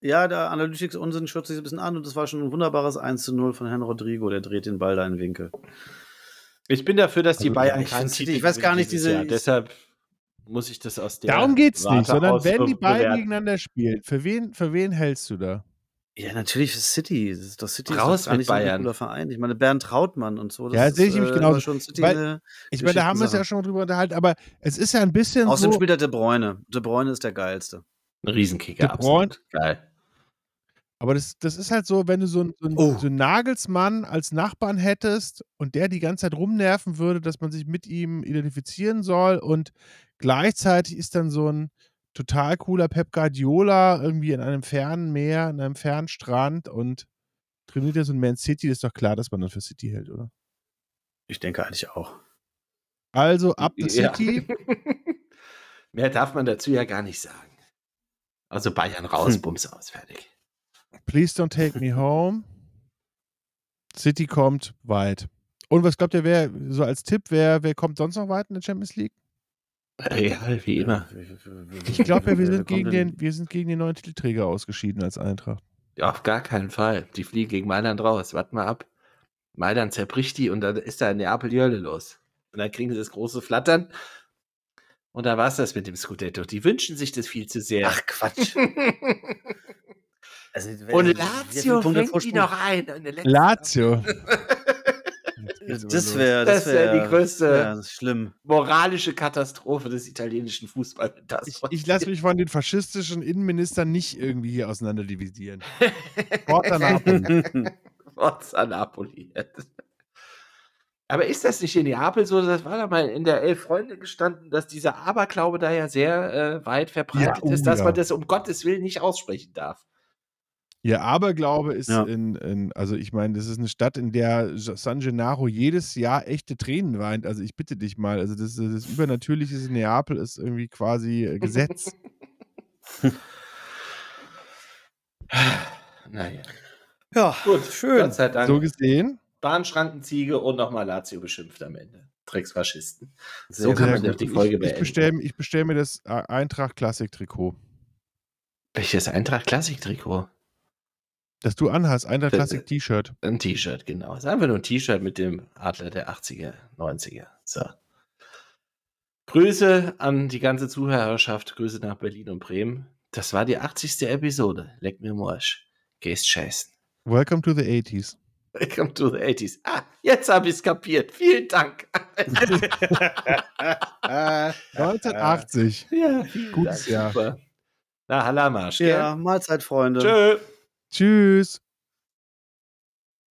ja, der Analytics Unsinn schürzt sich ein bisschen an und das war schon ein wunderbares 1 zu 0 von Herrn Rodrigo, der dreht den Ball da in den Winkel. Ich bin dafür, dass die Also, Bayern ich keinen Titel ich weiß gar nicht, diese- Jahr. Deshalb muss ich das aus der Darum geht's nicht, Warte sondern aus wenn die be- beiden bewerten. gegeneinander spielen, für wen, für wen hältst du da? Ja, natürlich ist City. Das ist doch City Raus ist doch gar nicht so ein Bayern. cooler Verein. Ich meine, Bernd Trautmann und so. Das Ja, ist, sehe ich nämlich äh, genauso. Schon City Weil- Ich meine, da haben wir es ja schon drüber unterhalten, aber es ist ja ein bisschen Außerdem so. spielt er De Bruyne. De Bruyne ist der geilste. Ein Riesenkicker. De Bruyne- absolut. Geil. Aber das, das ist halt so, wenn du so einen, so, einen, Oh. so einen Nagelsmann als Nachbarn hättest und der die ganze Zeit rumnerven würde, dass man sich mit ihm identifizieren soll und gleichzeitig ist dann so ein total cooler Pep Guardiola irgendwie in einem fernen Meer, an einem fernen Strand und trainiert ja so ein Man City, ist doch klar, dass man dann für City hält, oder? Ich denke eigentlich auch. Also ab the Ja. City. Mehr darf man dazu ja gar nicht sagen. Also Bayern raus, Hm. Bums aus, fertig. Please don't take me home. City kommt weit. Und was glaubt ihr, wer, so als Tipp, wer, wer kommt sonst noch weit in der Champions League? Real, wie immer. Ich glaube ja, wir sind, gegen den, wir sind gegen den neuen Titelträger ausgeschieden als Eintracht. Ja, auf gar keinen Fall. Die fliegen gegen Mailand raus. Wart mal ab. Mailand zerbricht die und dann ist da in Neapel die Hölle los. Und dann kriegen sie das große Flattern. Und da war es das mit dem Scudetto. Die wünschen sich das viel zu sehr. Ach Quatsch. Also, und Lazio fängt die noch ein. Lazio. Das wäre Das das wär wär, die größte- Ja, das ist schlimm. moralische Katastrophe des italienischen Fußballs. Ich, ich lasse mich von den faschistischen Innenministern nicht irgendwie hier auseinanderdivisieren. Forza Napoli. Forza Napoli. Aber ist das nicht in Neapel so? Das war da mal in der Elf Freunde gestanden, dass dieser Aberglaube da ja sehr äh, weit verbreitet Ja, oh ist, dass ja. man das um Gottes Willen nicht aussprechen darf. Ihr Aberglaube ist Ja. in, in, also ich meine, das ist eine Stadt, in der San Gennaro jedes Jahr echte Tränen weint. Also ich bitte dich mal, also das, das Übernatürliche in Neapel ist irgendwie quasi äh, Gesetz. Naja. Ja, Gut, schön. Gott sei Dank. so gesehen. Bahnschrankenziege und nochmal Lazio beschimpft am Ende. Drecksfaschisten. Sehr So kann Sehr man gut. die Folge ich, ich beenden. bestelle ich bestell mir das äh, Eintracht Klassik Trikot. Welches Eintracht Klassik-Trikot? Das du anhast, Eintracht Äh, Klassik T-Shirt. Ein T-Shirt, genau. Es ist einfach nur ein T-Shirt mit dem Adler der 80er, 90er. So. Grüße an die ganze Zuhörerschaft. Grüße nach Berlin und Bremen. Das war die 80. Episode. Leck mir Morsch. Gehst scheißen. Welcome to the 80s. Welcome to the 80s. Ah, jetzt habe ich es kapiert. Vielen Dank. 1980. ja, Gutes Dank. Jahr. Super. Na, Halamarsch. ja, Mahlzeit, Freunde. Tschö. Tschüss.